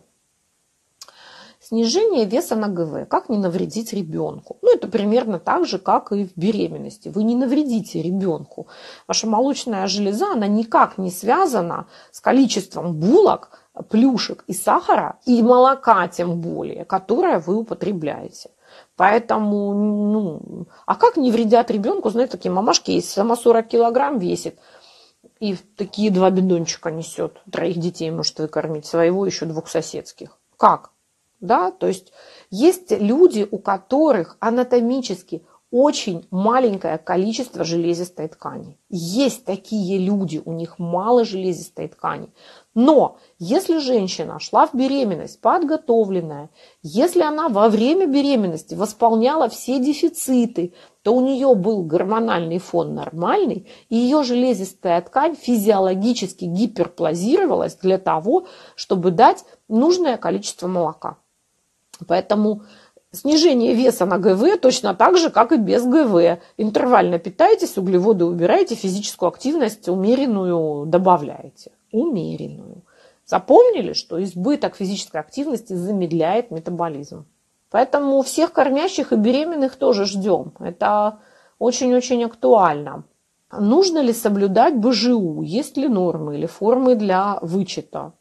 Снижение веса на ГВ. Как не навредить ребенку? Ну, это примерно так же, как и в беременности. Вы не навредите ребенку. Ваша молочная железа, она никак не связана с количеством булок, плюшек и сахара, и молока тем более, которое вы употребляете. Поэтому, ну, а как не вредят ребенку? Знаете, такие мамашки есть, сама 40 килограмм весит, и такие два бидончика несет. Троих детей может выкормить, своего еще двух соседских. Как? Да? То есть есть люди, у которых анатомически очень маленькое количество железистой ткани. Есть такие люди, у них мало железистой ткани. Но если женщина шла в беременность подготовленная, если она во время беременности восполняла все дефициты, то у нее был гормональный фон нормальный, и ее железистая ткань физиологически гиперплазировалась для того, чтобы дать нужное количество молока. Поэтому снижение веса на ГВ точно так же, как и без ГВ. Интервально питаетесь, углеводы убираете, физическую активность умеренную добавляете. Умеренную. Запомнили, что избыток физической активности замедляет метаболизм. Поэтому всех кормящих и беременных тоже ждем. Это очень-очень актуально. Нужно ли соблюдать БЖУ? Есть ли нормы или формы для вычета?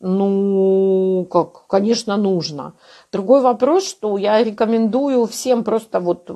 Ну, как, конечно, нужно. Другой вопрос, что я рекомендую всем просто вот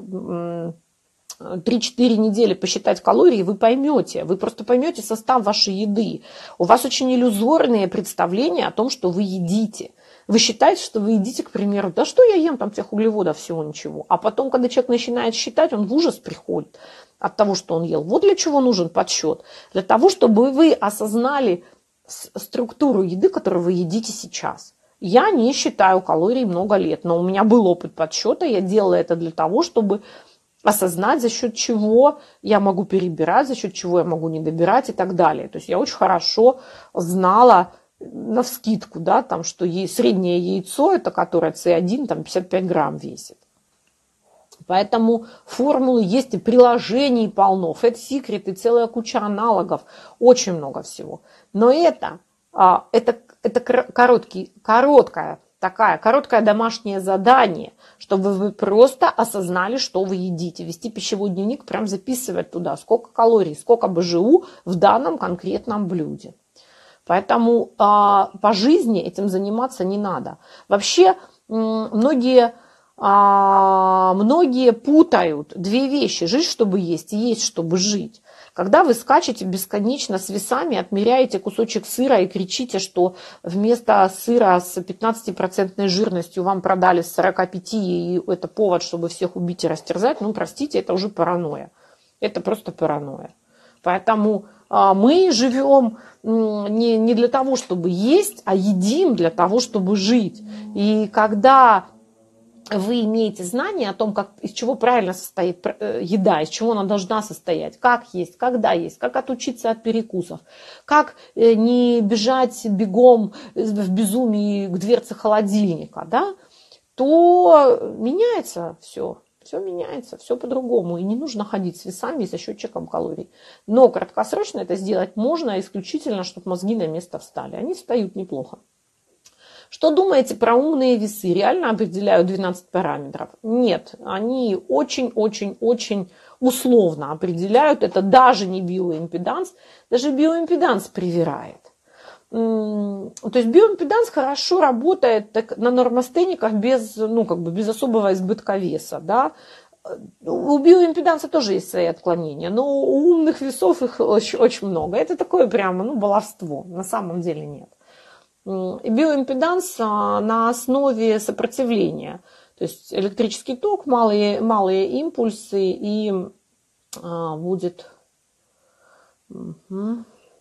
3-4 недели посчитать калории, вы поймете, вы просто поймете состав вашей еды. У вас очень иллюзорные представления о том, что вы едите. Вы считаете, что вы едите, к примеру, да что я ем, там тех углеводов всего ничего. А потом, когда человек начинает считать, он в ужас приходит от того, что он ел. Вот для чего нужен подсчет. Для того, чтобы вы осознали структуру еды, которую вы едите сейчас. Я не считаю калорий много лет, но у меня был опыт подсчета, я делала это для того, чтобы осознать, за счет чего я могу перебирать, за счет чего я могу не добирать и так далее. То есть я очень хорошо знала на вскидку, да, там, что среднее яйцо, это которое C1, там 55 грамм весит. Поэтому формулы есть и приложений полно, Fat Secret и целая куча аналогов, очень много всего. Но это, а, это, это короткий, короткое такая, короткое домашнее задание, чтобы вы просто осознали, что вы едите. Вести пищевой дневник, прям записывать туда, сколько калорий, сколько БЖУ в данном конкретном блюде. Поэтому а, по жизни этим заниматься не надо. Вообще многие а, многие путают две вещи. Жить, чтобы есть, и есть, чтобы жить. Когда вы скачете бесконечно с весами, отмеряете кусочек сыра и кричите, что вместо сыра с 15% жирностью вам продали с 45, и это повод, чтобы всех убить и растерзать, ну, простите, это уже паранойя. Это просто паранойя. Поэтому а, мы живем не, не для того, чтобы есть, а едим для того, чтобы жить. И когда вы имеете знание о том, как, из чего правильно состоит э, еда, из чего она должна состоять, как есть, когда есть, как отучиться от перекусов, как э, не бежать бегом в безумии к дверце холодильника, да, то меняется все. Все меняется, все по-другому. И не нужно ходить с весами и со счетчиком калорий. Но краткосрочно это сделать можно исключительно, чтобы мозги на место встали. Они встают неплохо. Что думаете про умные весы? Реально определяют 12 параметров? Нет, они очень-очень-очень условно определяют. Это даже не биоимпеданс, даже биоимпеданс привирает. То есть биоимпеданс хорошо работает так, на нормостениках без, ну, как бы без особого избытка веса. Да? У биоимпеданса тоже есть свои отклонения, но у умных весов их очень, очень много. Это такое прямо ну, баловство, на самом деле нет биоимпеданс а, на основе сопротивления. То есть электрический ток, малые, малые импульсы и а, будет...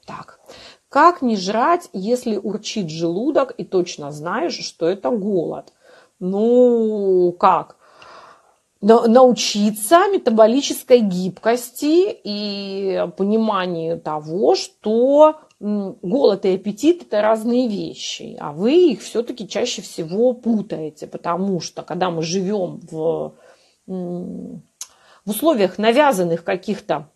Так. Как не жрать, если урчит желудок и точно знаешь, что это голод? Ну, как? научиться метаболической гибкости и пониманию того, что голод и аппетит это разные вещи, а вы их все-таки чаще всего путаете, потому что когда мы живем в, в условиях навязанных каких-то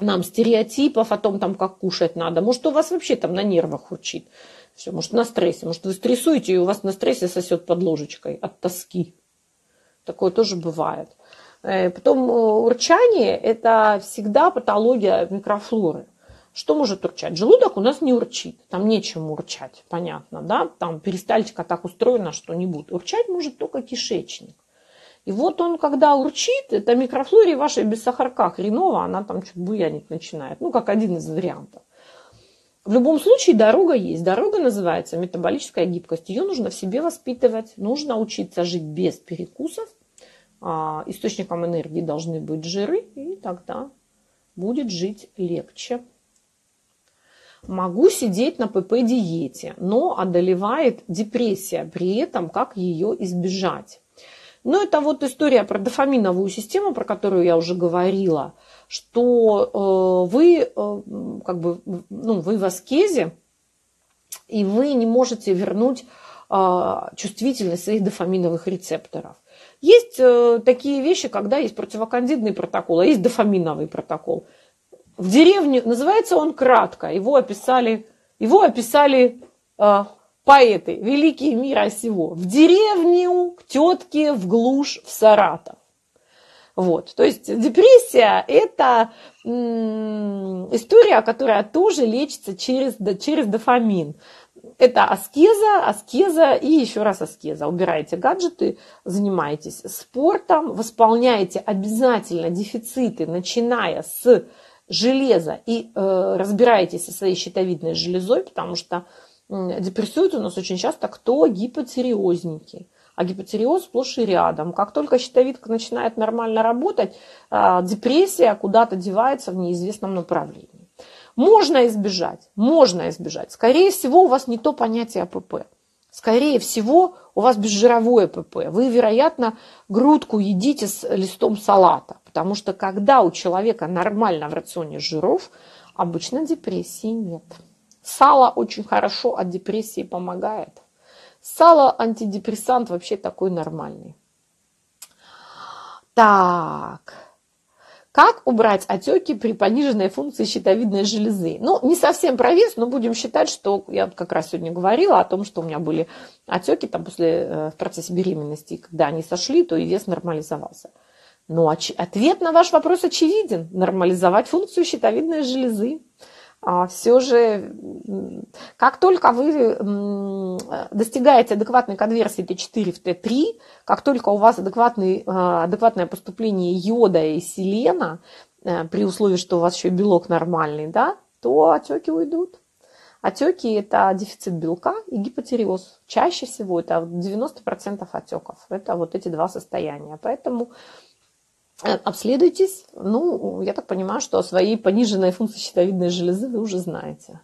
нам стереотипов о том, там, как кушать надо, может, у вас вообще там на нервах урчит, все, может, на стрессе, может, вы стрессуете, и у вас на стрессе сосет под ложечкой от тоски. Такое тоже бывает. Э, потом э, урчание – это всегда патология микрофлоры. Что может урчать? Желудок у нас не урчит, там нечем урчать, понятно, да? Там перистальтика так устроена, что не будет. Урчать может только кишечник. И вот он, когда урчит, это микрофлоре вашей без сахарка хреново, она там чуть буянить начинает. Ну, как один из вариантов. В любом случае дорога есть. Дорога называется метаболическая гибкость. Ее нужно в себе воспитывать. Нужно учиться жить без перекусов. А, источником энергии должны быть жиры, и тогда будет жить легче. Могу сидеть на ПП-диете, но одолевает депрессия. При этом как ее избежать? Ну, это вот история про дофаминовую систему, про которую я уже говорила, что э, вы э, как бы, ну, вы в аскезе, и вы не можете вернуть э, чувствительность своих дофаминовых рецепторов. Есть такие вещи, когда есть противокандидный протокол, а есть дофаминовый протокол. В деревне, называется он кратко, его описали, его описали э, поэты, великие мира сего. В деревню, к тетке, в глушь, в Саратов. Вот. То есть депрессия – это история, которая тоже лечится через, через дофамин. Это аскеза, аскеза и еще раз аскеза. Убираете гаджеты, занимаетесь спортом, восполняете обязательно дефициты, начиная с железа и э, разбираетесь со своей щитовидной железой, потому что э, депрессуют у нас очень часто кто гипотиреозники. А гипотиреоз сплошь и рядом. Как только щитовидка начинает нормально работать, э, депрессия куда-то девается в неизвестном направлении. Можно избежать, можно избежать. Скорее всего, у вас не то понятие АПП. Скорее всего, у вас безжировое ПП. Вы, вероятно, грудку едите с листом салата. Потому что когда у человека нормально в рационе жиров, обычно депрессии нет. Сало очень хорошо от депрессии помогает. Сало антидепрессант вообще такой нормальный. Так. Как убрать отеки при пониженной функции щитовидной железы? Ну, не совсем про вес, но будем считать, что я как раз сегодня говорила о том, что у меня были отеки там после, э, в процессе беременности, когда они сошли, то и вес нормализовался. Но ответ на ваш вопрос очевиден. Нормализовать функцию щитовидной железы. А все же, как только вы достигаете адекватной конверсии Т4 в Т3, как только у вас адекватный, а, адекватное поступление йода и селена, э, при условии, что у вас еще белок нормальный, да, то отеки уйдут. Отеки – это дефицит белка и гипотереоз. Чаще всего это 90% отеков. Это вот эти два состояния. Поэтому обследуйтесь. Ну, я так понимаю, что о своей пониженной функции щитовидной железы вы уже знаете.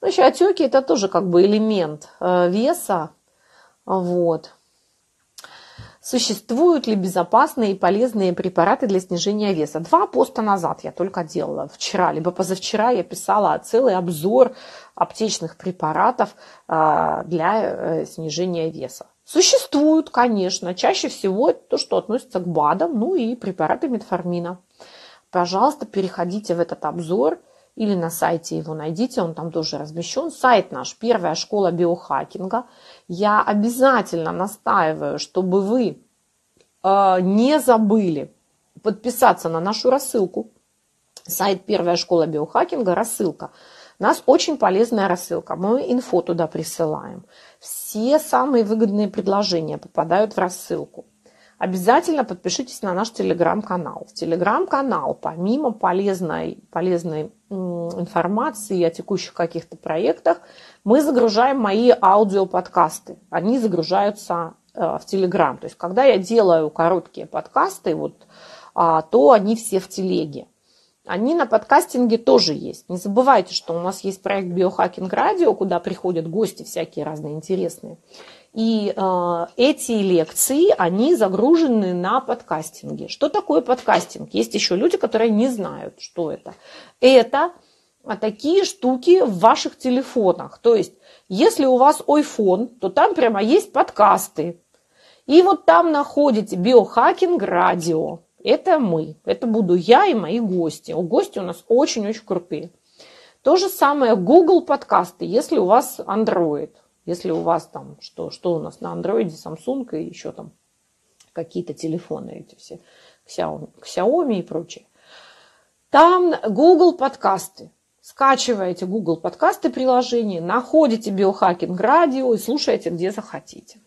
Ну, еще отеки это тоже как бы элемент э, веса. Вот. Существуют ли безопасные и полезные препараты для снижения веса? Два поста назад я только делала. Вчера, либо позавчера я писала целый обзор аптечных препаратов э, для снижения веса. Существуют, конечно, чаще всего то, что относится к БАДам, ну и препараты метформина. Пожалуйста, переходите в этот обзор или на сайте его найдите, он там тоже размещен. Сайт наш, первая школа биохакинга. Я обязательно настаиваю, чтобы вы э, не забыли подписаться на нашу рассылку. Сайт первая школа биохакинга, рассылка. У нас очень полезная рассылка. Мы инфо туда присылаем все самые выгодные предложения попадают в рассылку. Обязательно подпишитесь на наш телеграм-канал. В телеграм-канал, помимо полезной, полезной информации о текущих каких-то проектах, мы загружаем мои аудиоподкасты. Они загружаются в Телеграм. То есть, когда я делаю короткие подкасты, вот, а, то они все в Телеге. Они на подкастинге тоже есть. Не забывайте, что у нас есть проект Биохакинг Радио, куда приходят гости всякие разные интересные. И э, эти лекции, они загружены на подкастинге. Что такое подкастинг? Есть еще люди, которые не знают, что это. Это а такие штуки в ваших телефонах. То есть, если у вас iPhone, то там прямо есть подкасты. И вот там находите биохакинг радио. Это мы. Это буду я и мои гости. У гости у нас очень-очень крутые. То же самое Google подкасты, если у вас Android. Если у вас там, что, что у нас на Android, Samsung и еще там какие-то телефоны эти все, Xiaomi, Xiaomi и прочее. Там Google подкасты. Скачиваете Google подкасты приложение, находите биохакинг радио и слушаете где захотите.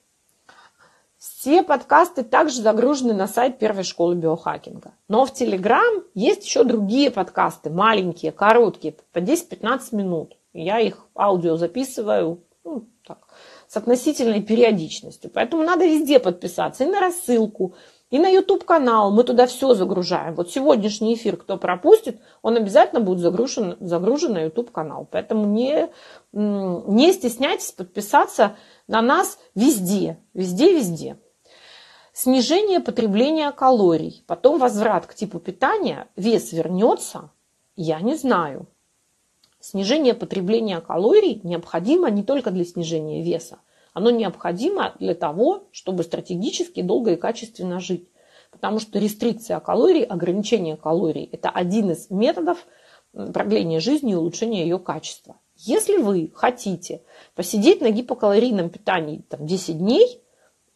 Все подкасты также загружены на сайт первой школы биохакинга. Но в Telegram есть еще другие подкасты, маленькие, короткие, по 10-15 минут. Я их аудио записываю ну, так, с относительной периодичностью. Поэтому надо везде подписаться. И на рассылку, и на YouTube канал. Мы туда все загружаем. Вот сегодняшний эфир, кто пропустит, он обязательно будет загружен, загружен на YouTube канал. Поэтому не, не стесняйтесь подписаться на нас везде. Везде, везде. Снижение потребления калорий, потом возврат к типу питания, вес вернется, я не знаю. Снижение потребления калорий необходимо не только для снижения веса, оно необходимо для того, чтобы стратегически долго и качественно жить. Потому что рестрикция калорий, ограничение калорий – это один из методов продления жизни и улучшения ее качества. Если вы хотите посидеть на гипокалорийном питании там, 10 дней,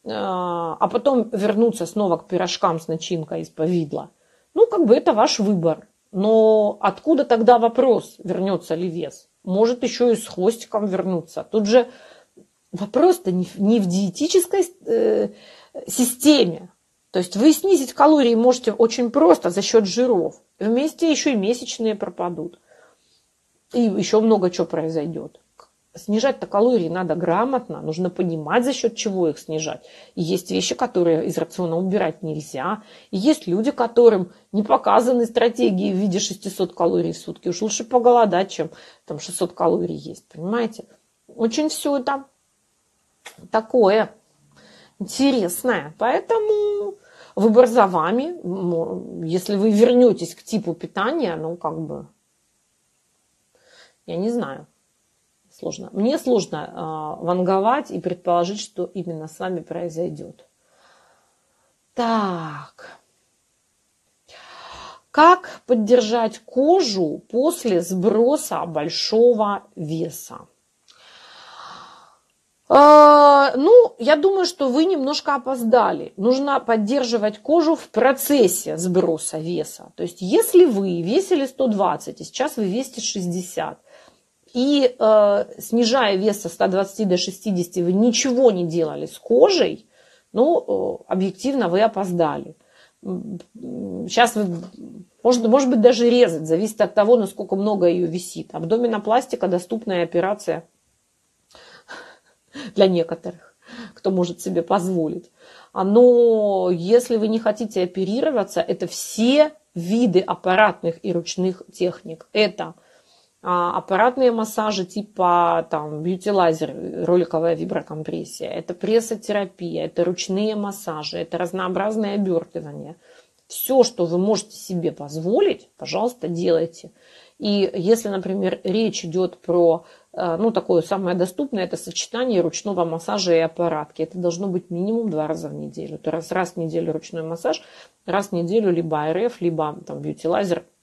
а, а потом вернуться снова к пирожкам с начинкой из повидла, ну, как бы это ваш выбор. Но откуда тогда вопрос, вернется ли вес? Может еще и с хвостиком вернуться. Тут же вопрос-то не, в диетической э, системе. То есть вы снизить калории можете очень просто за счет жиров. Вместе еще и месячные пропадут. И еще много чего произойдет снижать-то калории надо грамотно, нужно понимать, за счет чего их снижать. И есть вещи, которые из рациона убирать нельзя. И есть люди, которым не показаны стратегии в виде 600 калорий в сутки. Уж лучше поголодать, чем там 600 калорий есть, понимаете? Очень все это такое интересное. Поэтому выбор за вами. Если вы вернетесь к типу питания, ну как бы, я не знаю сложно. Мне сложно э, ванговать и предположить, что именно с вами произойдет. Так. Как поддержать кожу после сброса большого веса? Э, ну, я думаю, что вы немножко опоздали. Нужно поддерживать кожу в процессе сброса веса. То есть, если вы весили 120, и сейчас вы весите 60, и э, снижая вес со 120 до 60, вы ничего не делали с кожей, ну, э, объективно вы опоздали. Сейчас вы, может, может быть, даже резать, зависит от того, насколько много ее висит. Абдоминопластика – доступная операция для некоторых, кто может себе позволить. Но если вы не хотите оперироваться, это все виды аппаратных и ручных техник. Это – аппаратные массажи типа там бьюти-лазер, роликовая виброкомпрессия, это прессотерапия, это ручные массажи, это разнообразное обертывание. Все, что вы можете себе позволить, пожалуйста, делайте. И если, например, речь идет про, э, ну, такое самое доступное, это сочетание ручного массажа и аппаратки. Это должно быть минимум два раза в неделю. То есть раз в неделю ручной массаж, раз в неделю либо РФ, либо там бьюти-лазер –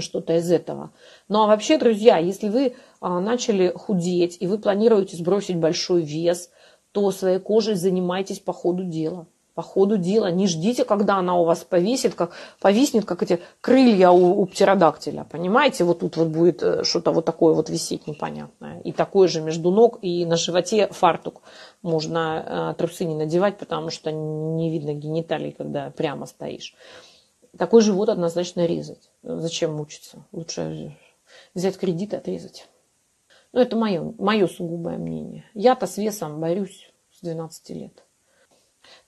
что-то из этого. Ну а вообще, друзья, если вы а, начали худеть и вы планируете сбросить большой вес, то своей кожей занимайтесь по ходу дела. По ходу дела. Не ждите, когда она у вас повесит, как, повиснет, как эти крылья у, у птеродактиля. Понимаете, вот тут вот будет э, что-то вот такое вот висеть непонятное. И такое же между ног, и на животе фартук. Можно э, трусы не надевать, потому что не видно гениталий, когда прямо стоишь. Такой живот однозначно резать. Зачем мучиться? Лучше взять кредит и отрезать. Ну, это мое, мое сугубое мнение. Я-то с весом борюсь с 12 лет.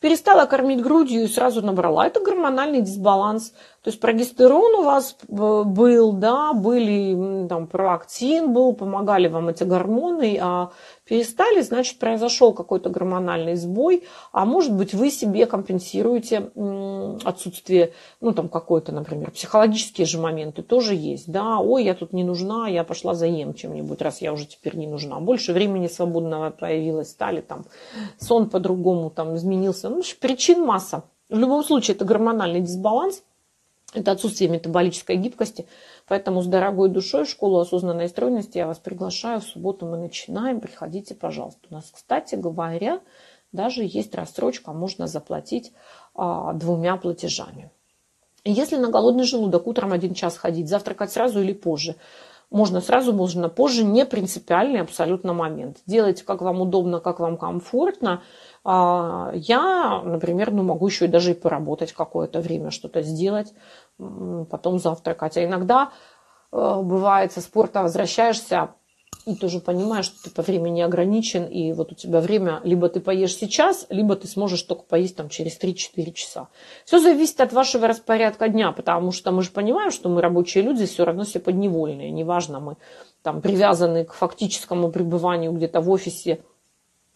перестала кормить грудью и сразу набрала. Это гормональный дисбаланс. То есть прогестерон у вас э, был, да, были там проактин был, помогали вам эти гормоны, а перестали, значит, произошел какой-то гормональный сбой, а может быть, вы себе компенсируете отсутствие, ну, там, какой-то, например, психологические же моменты тоже есть, да, ой, я тут не нужна, я пошла заем чем-нибудь, раз я уже теперь не нужна, больше времени свободного появилось, стали там, сон по-другому там изменился, ну, причин масса. В любом случае, это гормональный дисбаланс, это отсутствие метаболической гибкости. Поэтому с дорогой душой в школу осознанной стройности я вас приглашаю. В субботу мы начинаем. Приходите, пожалуйста. У нас, кстати говоря, даже есть рассрочка. Можно заплатить а, двумя платежами. Если на голодный желудок утром один час ходить, завтракать сразу или позже, можно сразу, можно позже, не принципиальный абсолютно момент. Делайте, как вам удобно, как вам комфортно. А, я, например, ну, могу еще и даже и поработать какое-то время, что-то сделать, потом завтракать. А иногда э, бывает со спорта возвращаешься и тоже понимаешь, что ты по времени ограничен, и вот у тебя время, либо ты поешь сейчас, либо ты сможешь только поесть там через 3-4 часа. Все зависит от вашего распорядка дня, потому что мы же понимаем, что мы рабочие люди, все равно все подневольные, неважно, мы там привязаны к фактическому пребыванию где-то в офисе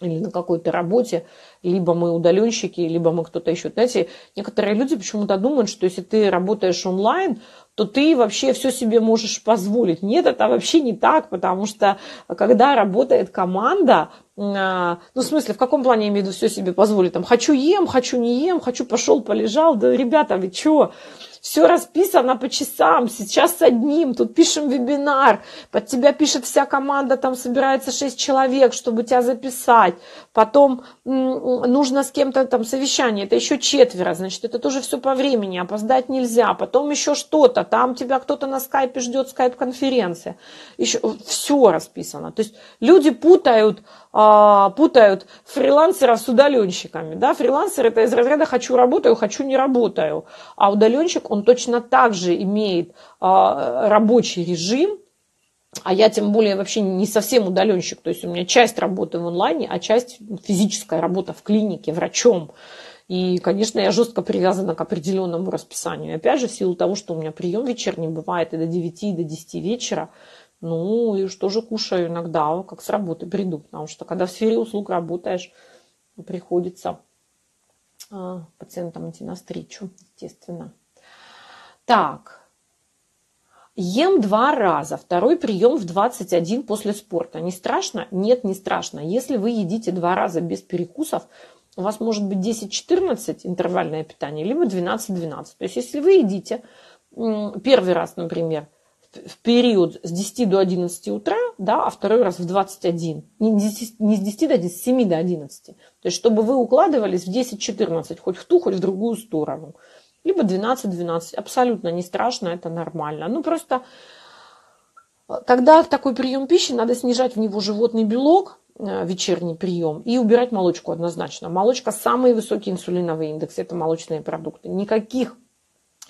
или на какой-то работе, либо мы удаленщики, либо мы кто-то еще. Знаете, некоторые люди почему-то думают, что если ты работаешь онлайн, то ты вообще все себе можешь позволить. Нет, это вообще не так, потому что когда работает команда, а, ну, в смысле, в каком плане я имею в виду все себе позволить? Там, хочу ем, хочу не ем, хочу пошел, полежал. Да, ребята, вы что? Все расписано по часам, сейчас с одним, тут пишем вебинар, под тебя пишет вся команда, там собирается 6 человек, чтобы тебя записать, потом нужно с кем-то там совещание, это еще четверо, значит, это тоже все по времени, опоздать нельзя, потом еще что-то, там тебя кто-то на скайпе ждет, скайп-конференция, еще все расписано, то есть люди путают, а, путают фрилансеров с удаленщиками. Да? Фрилансер это из разряда «хочу работаю, хочу не работаю». А удаленщик, он точно так же имеет а, рабочий режим, а я тем более вообще не совсем удаленщик. То есть у меня часть работы в онлайне, а часть физическая работа в клинике, врачом. И, конечно, я жестко привязана к определенному расписанию. И опять же, в силу того, что у меня прием вечерний бывает и до 9, и до 10 вечера, ну, и что же кушаю иногда, как с работы приду. Потому что когда в сфере услуг работаешь, приходится а, пациентам идти навстречу, естественно. Так, ем два раза, второй прием в 21 после спорта. Не страшно? Нет, не страшно. Если вы едите два раза без перекусов, у вас может быть 10-14 интервальное питание, либо 12-12. То есть, если вы едите первый раз, например, в период с 10 до 11 утра, да, а второй раз в 21. Не, с 10, не с 10 до 11, с 7 до 11. То есть, чтобы вы укладывались в 10-14, хоть в ту, хоть в другую сторону. Либо 12-12. Абсолютно не страшно, это нормально. Ну, просто, когда в такой прием пищи, надо снижать в него животный белок, э, вечерний прием и убирать молочку однозначно. Молочка самый высокий инсулиновый индекс, это молочные продукты. Никаких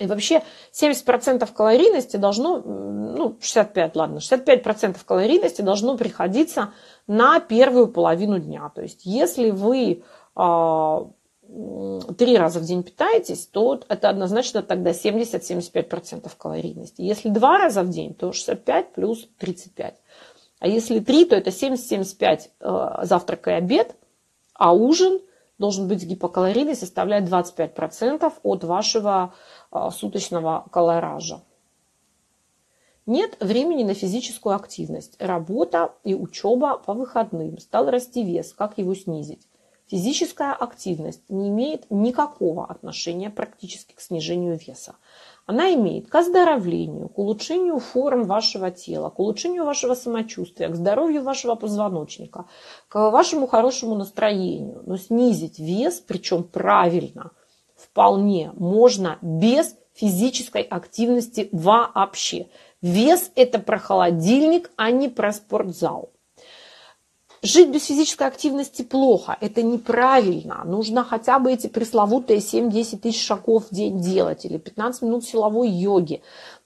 и вообще 70% калорийности должно, ну 65, ладно, 65% калорийности должно приходиться на первую половину дня. То есть если вы а, три раза в день питаетесь, то это однозначно тогда 70-75% калорийности. Если два раза в день, то 65 плюс 35. А если три, то это 70-75 э, завтрак и обед, а ужин должен быть гипокалорийный, составляет 25% от вашего суточного колоража. Нет времени на физическую активность. Работа и учеба по выходным. Стал расти вес. Как его снизить? Физическая активность не имеет никакого отношения практически к снижению веса. Она имеет к оздоровлению, к улучшению форм вашего тела, к улучшению вашего самочувствия, к здоровью вашего позвоночника, к вашему хорошему настроению. Но снизить вес, причем правильно – вполне можно без физической активности вообще. Вес – это про холодильник, а не про спортзал. Жить без физической активности плохо, это неправильно. Нужно хотя бы эти пресловутые 7-10 тысяч шагов в день делать или 15 минут силовой йоги.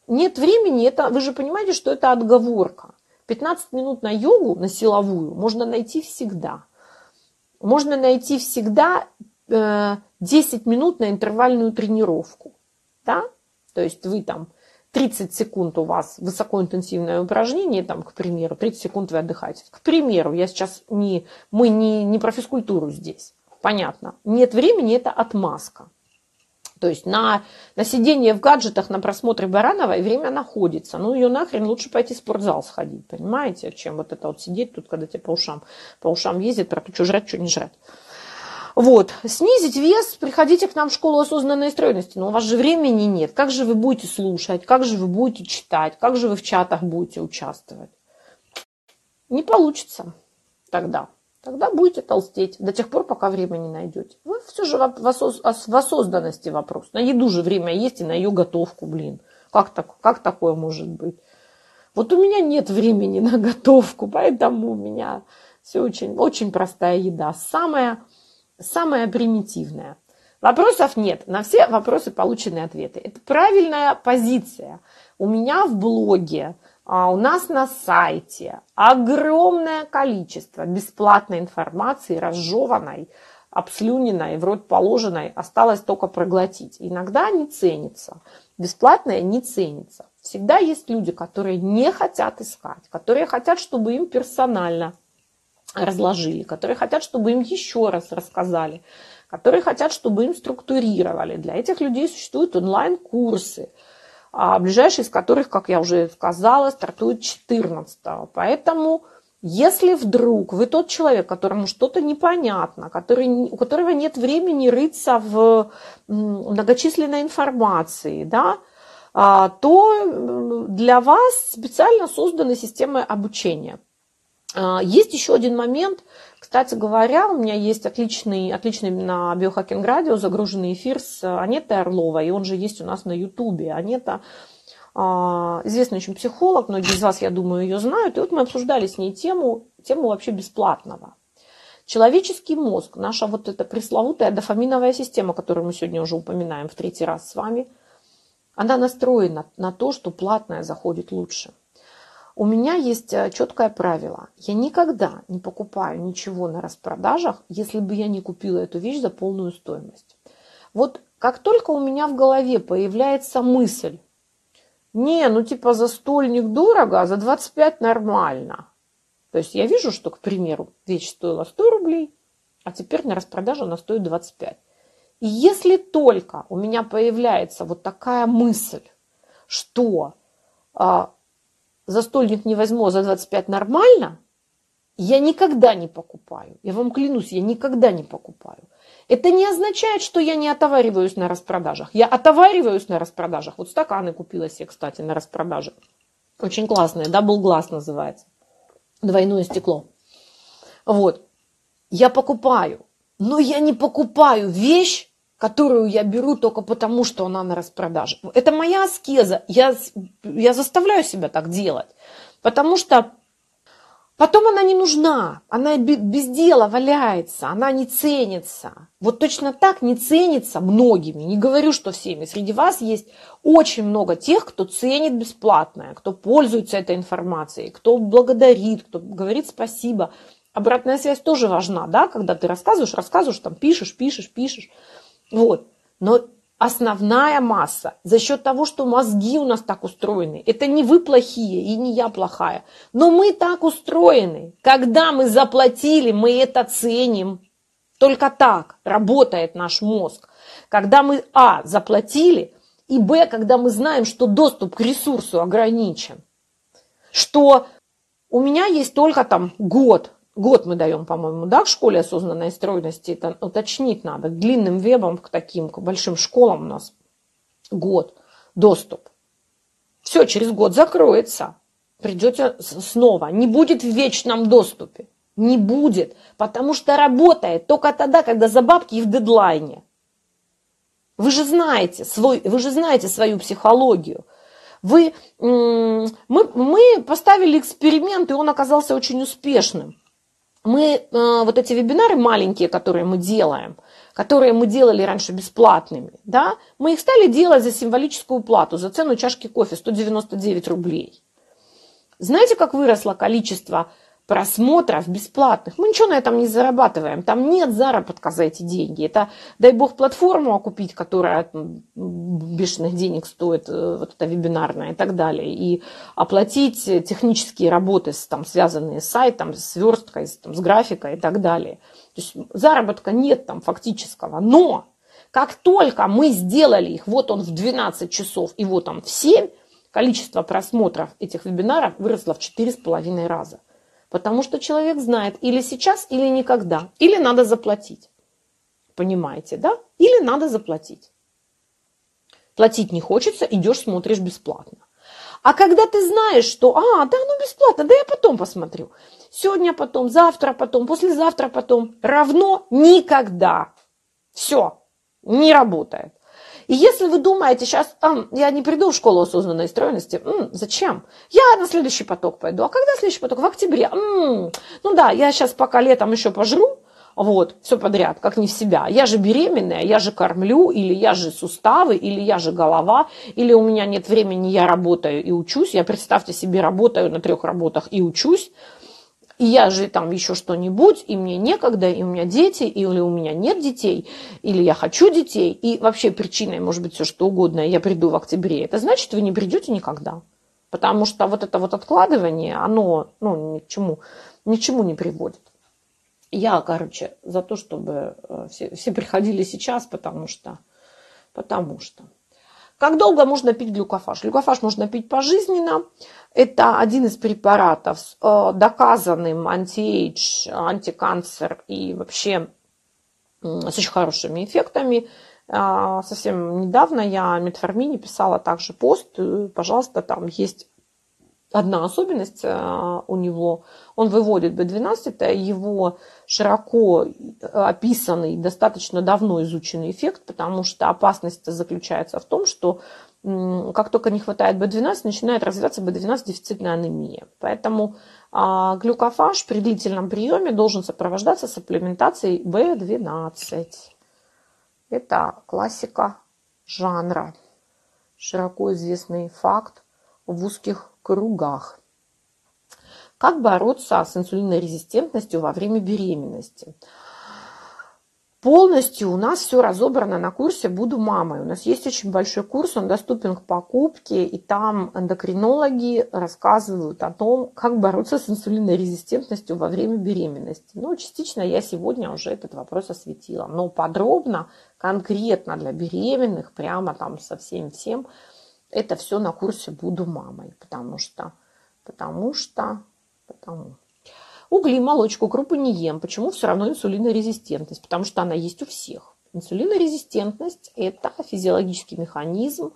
Нет времени, это, вы же понимаете, что это отговорка. 15 минут на йогу, на силовую, можно найти всегда. Можно найти всегда 10 минут на интервальную тренировку. Да? То есть вы там 30 секунд у вас высокоинтенсивное упражнение, там, к примеру, 30 секунд вы отдыхаете. К примеру, я сейчас не, мы не, не про физкультуру здесь. Понятно. Нет времени, это отмазка. То есть на, на сидение в гаджетах, на просмотре Барановой время находится. Ну, ее нахрен лучше пойти в спортзал сходить, понимаете, чем вот это вот сидеть тут, когда тебе по ушам, по ушам ездит, про то, что жрать, что не жрать. Вот, снизить вес, приходите к нам в школу осознанной стройности, но у вас же времени нет. Как же вы будете слушать, как же вы будете читать, как же вы в чатах будете участвовать? Не получится тогда. Тогда будете толстеть до тех пор, пока время не найдете. Вы все же в, в осознанности вопрос. На еду же время есть и на ее готовку, блин. Как, так... как такое может быть? Вот у меня нет времени на готовку, поэтому у меня все очень, очень простая еда. Самая самое примитивное. Вопросов нет, на все вопросы получены ответы. Это правильная позиция. У меня в блоге, а у нас на сайте огромное количество бесплатной информации, разжеванной, обслюненной, в рот положенной, осталось только проглотить. Иногда не ценится. Бесплатное не ценится. Всегда есть люди, которые не хотят искать, которые хотят, чтобы им персонально разложили, которые хотят, чтобы им еще раз рассказали, которые хотят, чтобы им структурировали. Для этих людей существуют онлайн-курсы, а ближайший из которых, как я уже сказала, стартует 14 -го. Поэтому, если вдруг вы тот человек, которому что-то непонятно, который, у которого нет времени рыться в многочисленной информации, да, а, то для вас специально созданы системы обучения. А, есть еще один момент. Кстати говоря, у меня есть отличный, отличный на Биохакинг Радио загруженный эфир с Анетой Орловой, и он же есть у нас на Ютубе. Анета а, известный очень психолог, многие из вас, я думаю, ее знают. И вот мы обсуждали с ней тему, тему вообще бесплатного. Человеческий мозг, наша вот эта пресловутая дофаминовая система, которую мы сегодня уже упоминаем в третий раз с вами, она настроена на то, что платное заходит лучше – у меня есть э, четкое правило. Я никогда не покупаю ничего на распродажах, если бы я не купила эту вещь за полную стоимость. Вот как только у меня в голове появляется мысль, не, ну типа за стольник дорого, а за 25 нормально. То есть я вижу, что, к примеру, вещь стоила 100 рублей, а теперь на распродаже она стоит 25. И если только у меня появляется вот такая мысль, что а, за стольник не возьму, а за 25 нормально, я никогда не покупаю. Я вам клянусь, я никогда не покупаю. Это не означает, что я не отовариваюсь на распродажах. Я отовариваюсь на распродажах. Вот стаканы купила себе, кстати, на распродаже. Очень классные. Double Glass называется. Двойное стекло. Вот. Я покупаю. Но я не покупаю вещь, которую я беру только потому, что она на распродаже. Это моя аскеза. Я, я заставляю себя так делать. Потому что потом она не нужна. Она без дела валяется. Она не ценится. Вот точно так не ценится многими. Не говорю, что всеми. Среди вас есть очень много тех, кто ценит бесплатное, кто пользуется этой информацией, кто благодарит, кто говорит спасибо. Обратная связь тоже важна, да, когда ты рассказываешь, рассказываешь, там пишешь, пишешь, пишешь. Вот. Но основная масса за счет того, что мозги у нас так устроены. Это не вы плохие и не я плохая. Но мы так устроены. Когда мы заплатили, мы это ценим. Только так работает наш мозг. Когда мы, а, заплатили, и, б, когда мы знаем, что доступ к ресурсу ограничен. Что у меня есть только там год, Год мы даем, по-моему, да, к школе осознанной стройности. Это уточнить надо. К длинным вебам, к таким, к большим школам у нас год доступ. Все, через год закроется. Придете снова. Не будет в вечном доступе. Не будет. Потому что работает только тогда, когда за бабки и в дедлайне. Вы же знаете, свой, вы же знаете свою психологию. Вы, мы, мы поставили эксперимент, и он оказался очень успешным мы э, вот эти вебинары маленькие, которые мы делаем, которые мы делали раньше бесплатными, да, мы их стали делать за символическую плату, за цену чашки кофе 199 рублей. Знаете, как выросло количество просмотров бесплатных. Мы ничего на этом не зарабатываем. Там нет заработка за эти деньги. Это, дай бог, платформу окупить, которая бешеных денег стоит, э, вот это вебинарная и так далее. И оплатить технические работы, там, связанные с сайтом, с сверсткой, с, там, с графикой и так далее. То есть заработка нет там фактического. Но как только мы сделали их, вот он в 12 часов и вот он в 7, количество просмотров этих вебинаров выросло в 4,5 раза. Потому что человек знает или сейчас, или никогда. Или надо заплатить. Понимаете, да? Или надо заплатить. Платить не хочется, идешь, смотришь бесплатно. А когда ты знаешь, что, а, да, ну бесплатно, да я потом посмотрю. Сегодня потом, завтра потом, послезавтра потом, равно никогда. Все, не работает. И если вы думаете, сейчас я не приду в школу осознанной стройности, м, зачем? Я на следующий поток пойду. А когда следующий поток? В октябре. М, ну да, я сейчас пока летом еще пожру, вот, все подряд, как не в себя. Я же беременная, я же кормлю, или я же суставы, или я же голова, или у меня нет времени, я работаю и учусь. Я, представьте себе, работаю на трех работах и учусь и я же там еще что-нибудь, и мне некогда, и у меня дети, или у меня нет детей, или я хочу детей, и вообще причиной может быть все что угодно, я приду в октябре, это значит, вы не придете никогда. Потому что вот это вот откладывание, оно ну, ни, к чему, ни к чему не приводит. Я, короче, за то, чтобы э, все, все приходили сейчас, потому что, потому что. Как долго можно пить глюкофаж? Глюкофаж можно пить пожизненно. Это один из препаратов с э, доказанным антиэйдж, антиканцер и вообще с очень хорошими эффектами. А, совсем недавно я о метформине писала также пост. Э, пожалуйста, там есть одна особенность э, у него. Он выводит B12, это его широко описанный, достаточно давно изученный эффект, потому что опасность заключается в том, что как только не хватает B12, начинает развиваться B12 дефицитная анемия. Поэтому а, глюкофаж при длительном приеме должен сопровождаться сапплементацией B12. Это классика жанра. Широко известный факт в узких кругах. Как бороться с инсулинорезистентностью во время беременности? Полностью у нас все разобрано на курсе «Буду мамой». У нас есть очень большой курс, он доступен к покупке, и там эндокринологи рассказывают о том, как бороться с инсулинорезистентностью во время беременности. Ну, частично я сегодня уже этот вопрос осветила, но подробно, конкретно для беременных, прямо там со всем-всем, это все на курсе «Буду мамой», потому что, потому что, потому Угли, молочку, крупы не ем. Почему все равно инсулинорезистентность? Потому что она есть у всех. Инсулинорезистентность – это физиологический механизм,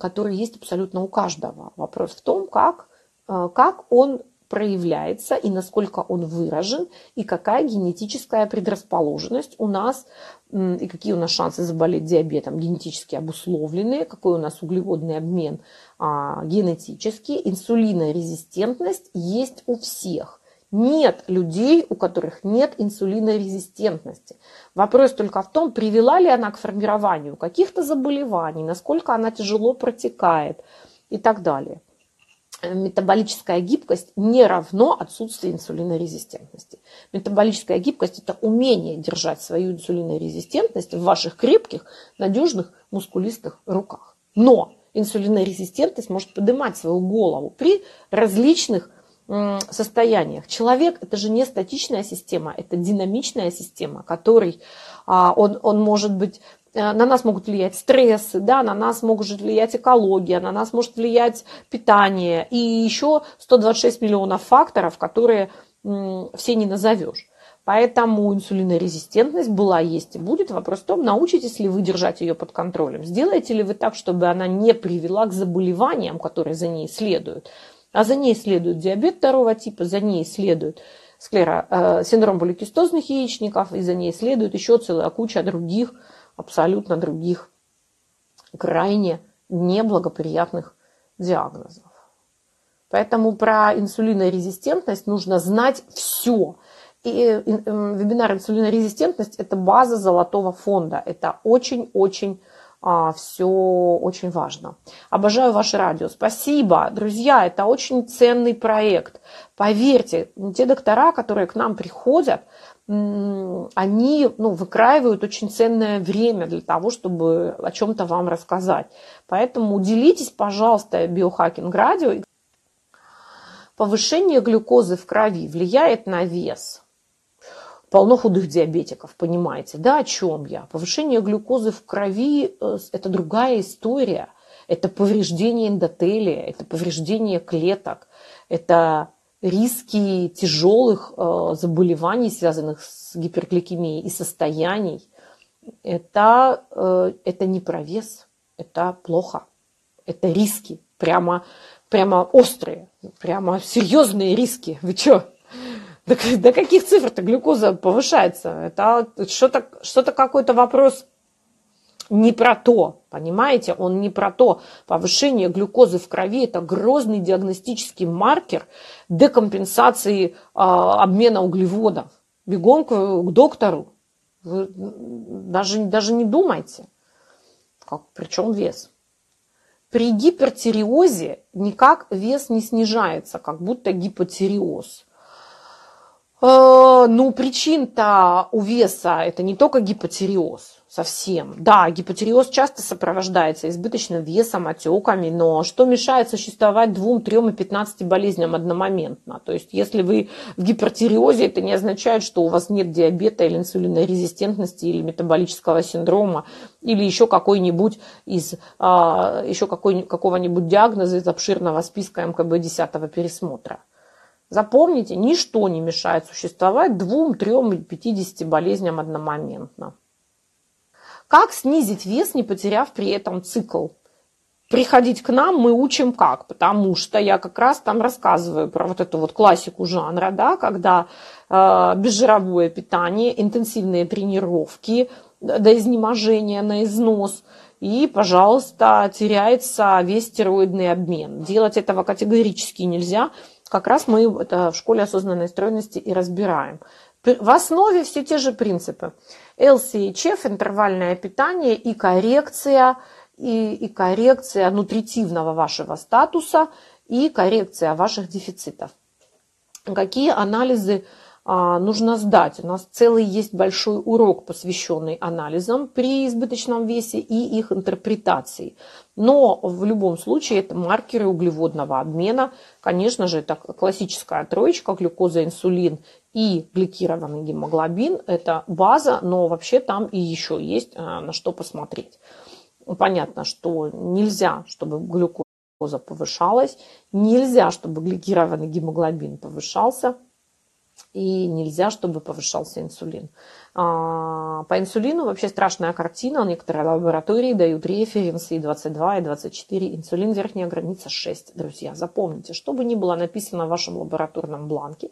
который есть абсолютно у каждого. Вопрос в том, как, э, как он проявляется и насколько он выражен, и какая генетическая предрасположенность у нас, и какие у нас шансы заболеть диабетом генетически обусловленные, какой у нас углеводный обмен а, генетический. Инсулинорезистентность есть у всех. Нет людей, у которых нет инсулинорезистентности. Вопрос только в том, привела ли она к формированию каких-то заболеваний, насколько она тяжело протекает и так далее. Метаболическая гибкость не равно отсутствию инсулинорезистентности. Метаболическая гибкость – это умение держать свою инсулинорезистентность в ваших крепких, надежных, мускулистых руках. Но инсулинорезистентность может поднимать свою голову при различных состояниях. Человек это же не статичная система, это динамичная система, который а, он, он может быть э, на нас могут влиять стрессы, да, на нас может влиять экология, на нас может влиять питание и еще 126 миллионов факторов, которые все не назовешь. Поэтому инсулинорезистентность была, есть и будет. Вопрос в том, научитесь ли вы держать ее под контролем. Сделаете ли вы так, чтобы она не привела к заболеваниям, которые за ней следуют. А за ней следует диабет второго типа, за ней следует склера, э, синдром поликистозных яичников, и за ней следует еще целая куча других, абсолютно других, крайне неблагоприятных диагнозов. Поэтому про инсулинорезистентность нужно знать все. И вебинар «Инсулинорезистентность» – это база золотого фонда. Это очень-очень а, все очень важно. Обожаю ваше радио. Спасибо, друзья, это очень ценный проект. Поверьте, те доктора, которые к нам приходят, они ну, выкраивают очень ценное время для того, чтобы о чем-то вам рассказать. Поэтому уделитесь, пожалуйста, биохакинг радио. Повышение глюкозы в крови влияет на вес полно худых диабетиков, понимаете, да, о чем я? Повышение глюкозы в крови э, – это другая история. Это повреждение эндотелия, это повреждение клеток, это риски тяжелых э, заболеваний, связанных с гипергликемией и состояний. Это, э, это не про вес, это плохо. Это риски, прямо, прямо острые, прямо серьезные риски. Вы что? До, до каких цифр-то глюкоза повышается? Это что-то что какой-то вопрос не про то, понимаете? Он не про то. Повышение глюкозы в крови – это грозный диагностический маркер декомпенсации а, обмена углеводов. Бегом к, к доктору. Вы даже, даже не думайте. Как, причем вес. При гипертиреозе никак вес не снижается, как будто гипотиреоз. Э, ну, причин-то у веса это не только гипотиреоз совсем. Да, гипотиреоз часто сопровождается избыточным весом, отеками, но что мешает существовать двум, трем и пятнадцати болезням одномоментно? То есть, если вы в гипотиреозе, это не означает, что у вас нет диабета или инсулинорезистентности или метаболического синдрома или еще какой-нибудь из а, еще какой, какого-нибудь диагноза из обширного списка МКБ 10 пересмотра. Запомните, ничто не мешает существовать двум, трем и пятидесяти болезням одномоментно. Как снизить вес, не потеряв при этом цикл? Приходить к нам мы учим как, потому что я как раз там рассказываю про вот эту вот классику жанра, да, когда э, безжировое питание, интенсивные тренировки до изнеможения на износ, и, пожалуйста, теряется весь стероидный обмен. Делать этого категорически нельзя, как раз мы это в школе осознанной стройности и разбираем. В основе все те же принципы. LCHF, интервальное питание и коррекция, и, и коррекция нутритивного вашего статуса и коррекция ваших дефицитов. Какие анализы а, нужно сдать. У нас целый есть большой урок, посвященный анализам при избыточном весе и их интерпретации. Но в любом случае это маркеры углеводного обмена. Конечно же, это классическая троечка, глюкоза, инсулин и гликированный гемоглобин. Это база, но вообще там и еще есть а, на что посмотреть. Понятно, что нельзя, чтобы глюкоза повышалась, нельзя, чтобы гликированный гемоглобин повышался – и нельзя, чтобы повышался инсулин. А, по инсулину вообще страшная картина. Некоторые лаборатории дают референсы и 22, и 24. Инсулин верхняя граница 6, друзья. Запомните, что бы ни было написано в вашем лабораторном бланке,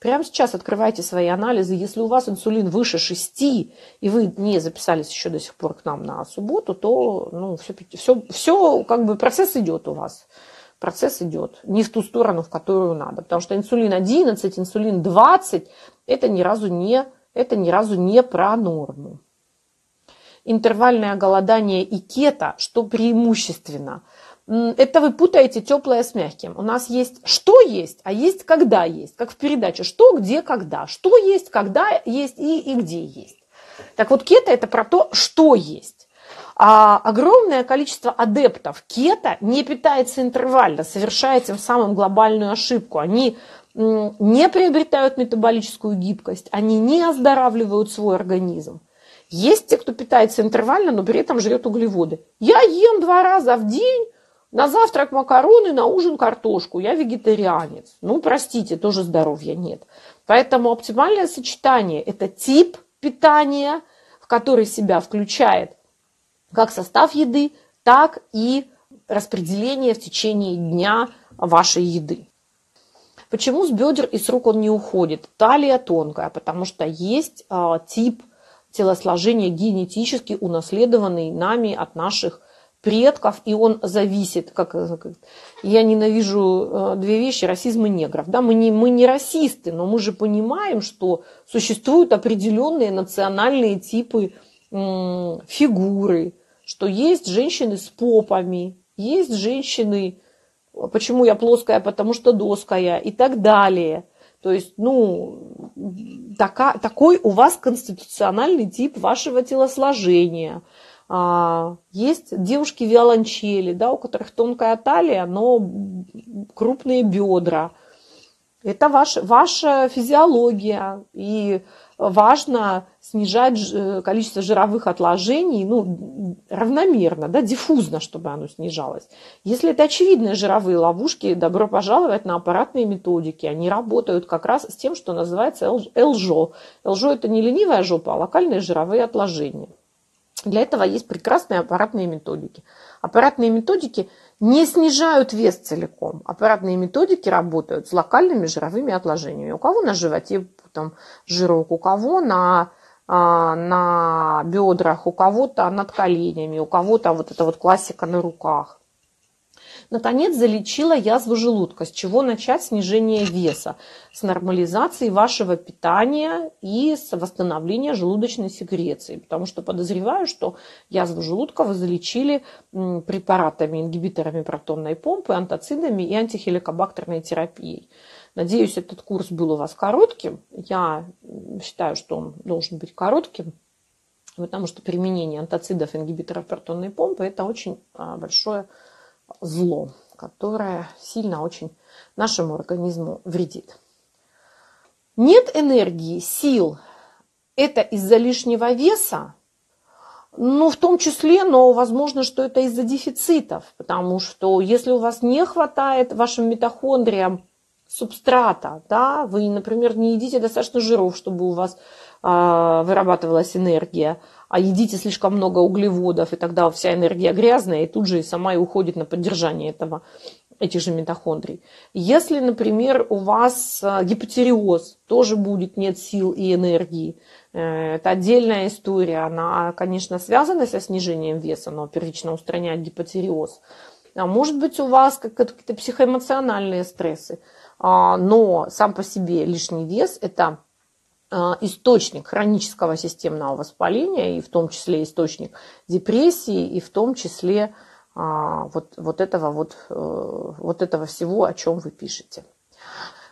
Прямо сейчас открывайте свои анализы. Если у вас инсулин выше 6, и вы не записались еще до сих пор к нам на субботу, то ну, все, все, все как бы процесс идет у вас процесс идет не в ту сторону, в которую надо. Потому что инсулин 11, инсулин 20 это ни разу не, это ни разу не про норму. Интервальное голодание и кето, что преимущественно. Это вы путаете теплое с мягким. У нас есть что есть, а есть когда есть. Как в передаче что, где, когда. Что есть, когда есть и, и где есть. Так вот, кето это про то, что есть. А огромное количество адептов кето не питается интервально, совершая тем самым глобальную ошибку. Они не приобретают метаболическую гибкость, они не оздоравливают свой организм. Есть те, кто питается интервально, но при этом жрет углеводы. Я ем два раза в день, на завтрак макароны, на ужин картошку. Я вегетарианец. Ну, простите, тоже здоровья нет. Поэтому оптимальное сочетание – это тип питания, в который себя включает как состав еды, так и распределение в течение дня вашей еды. Почему с бедер и с рук он не уходит? Талия тонкая, потому что есть а, тип телосложения генетически унаследованный нами от наших предков, и он зависит, как, я ненавижу э, две вещи, расизм и негров. Да, мы, не, мы не расисты, но мы же понимаем, что существуют определенные национальные типы фигуры, что есть женщины с попами, есть женщины, почему я плоская, потому что доская и так далее. То есть, ну, така, такой у вас конституциональный тип вашего телосложения. А, есть девушки-виолончели, да, у которых тонкая талия, но крупные бедра. Это ваш, ваша физиология. И важно снижать э, количество жировых отложений ну, равномерно, да, диффузно, чтобы оно снижалось. Если это очевидные жировые ловушки, добро пожаловать на аппаратные методики. Они работают как раз с тем, что называется ЛЖО. ЛЖО – это не ленивая жопа, а локальные жировые отложения. Для этого есть прекрасные аппаратные методики. Аппаратные методики не снижают вес целиком. Аппаратные методики работают с локальными жировыми отложениями. У кого на животе там, жирок, у кого на, а, на бедрах, у кого-то над коленями, у кого-то вот эта вот классика на руках. Наконец, залечила язву желудка. С чего начать снижение веса? С нормализации вашего питания и с восстановления желудочной секреции. Потому что подозреваю, что язву желудка вы залечили препаратами, ингибиторами протонной помпы, антоцидами и антихеликобактерной терапией. Надеюсь, этот курс был у вас коротким. Я считаю, что он должен быть коротким, потому что применение антоцидов, ингибиторов протонной помпы – это очень а, большое зло, которое сильно очень нашему организму вредит. Нет энергии, сил. Это из-за лишнего веса, ну, в том числе, но возможно, что это из-за дефицитов, потому что если у вас не хватает вашим митохондриям субстрата, да, вы, например, не едите достаточно жиров, чтобы у вас э, вырабатывалась энергия, а едите слишком много углеводов, и тогда вся энергия грязная, и тут же и сама и уходит на поддержание этого, этих же митохондрий. Если, например, у вас э, гипотериоз, тоже будет нет сил и энергии. Э, это отдельная история, она, конечно, связана со снижением веса, но первично устраняет гипотериоз. А может быть, у вас какие-то психоэмоциональные стрессы, а, но сам по себе лишний вес – это а, источник хронического системного воспаления, и в том числе источник депрессии, и в том числе а, вот, вот, этого, вот, э, вот этого всего, о чем вы пишете.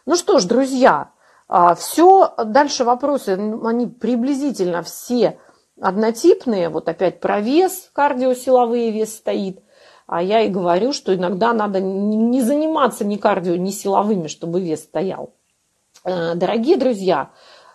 Ну что ж, друзья, а, все, дальше вопросы, они приблизительно все однотипные. Вот опять про вес, кардиосиловые вес стоит. А я и говорю, что иногда надо не заниматься ни кардио, ни силовыми, чтобы вес стоял. Э, дорогие друзья,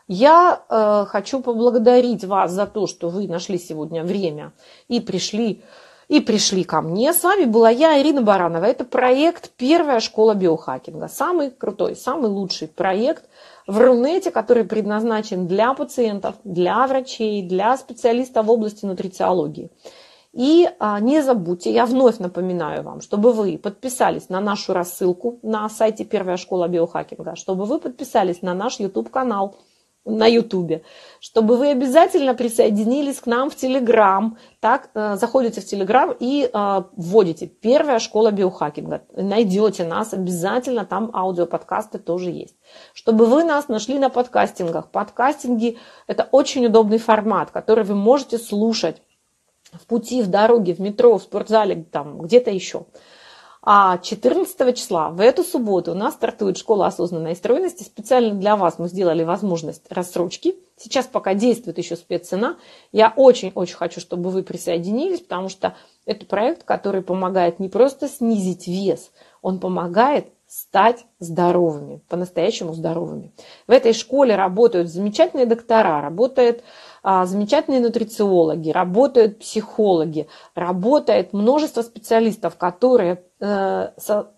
я э, хочу поблагодарить вас за то, что вы нашли сегодня время и пришли, и пришли ко мне. С вами была я, Ирина Баранова. Это проект «Первая школа биохакинга». Самый крутой, самый лучший проект в Рунете, который предназначен для пациентов, для врачей, для специалистов в области нутрициологии. И а, не забудьте, я вновь напоминаю вам, чтобы вы подписались на нашу рассылку на сайте Первая школа биохакинга, чтобы вы подписались на наш YouTube-канал – на Ютубе, чтобы вы обязательно присоединились к нам в Телеграм. Так, э, заходите в Телеграм и э, вводите «Первая школа биохакинга». Найдете нас обязательно, там аудиоподкасты тоже есть. Чтобы вы нас нашли на подкастингах. Подкастинги – это очень удобный формат, который вы можете слушать в пути, в дороге, в метро, в спортзале, там, где-то еще. А 14 числа, в эту субботу, у нас стартует школа осознанной стройности. Специально для вас мы сделали возможность рассрочки. Сейчас пока действует еще спеццена. Я очень-очень хочу, чтобы вы присоединились, потому что это проект, который помогает не просто снизить вес, он помогает стать здоровыми, по-настоящему здоровыми. В этой школе работают замечательные доктора, работает замечательные нутрициологи, работают психологи, работает множество специалистов, которые э,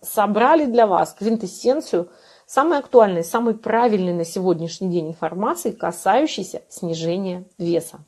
собрали для вас квинтэссенцию самой актуальной, самой правильной на сегодняшний день информации, касающейся снижения веса.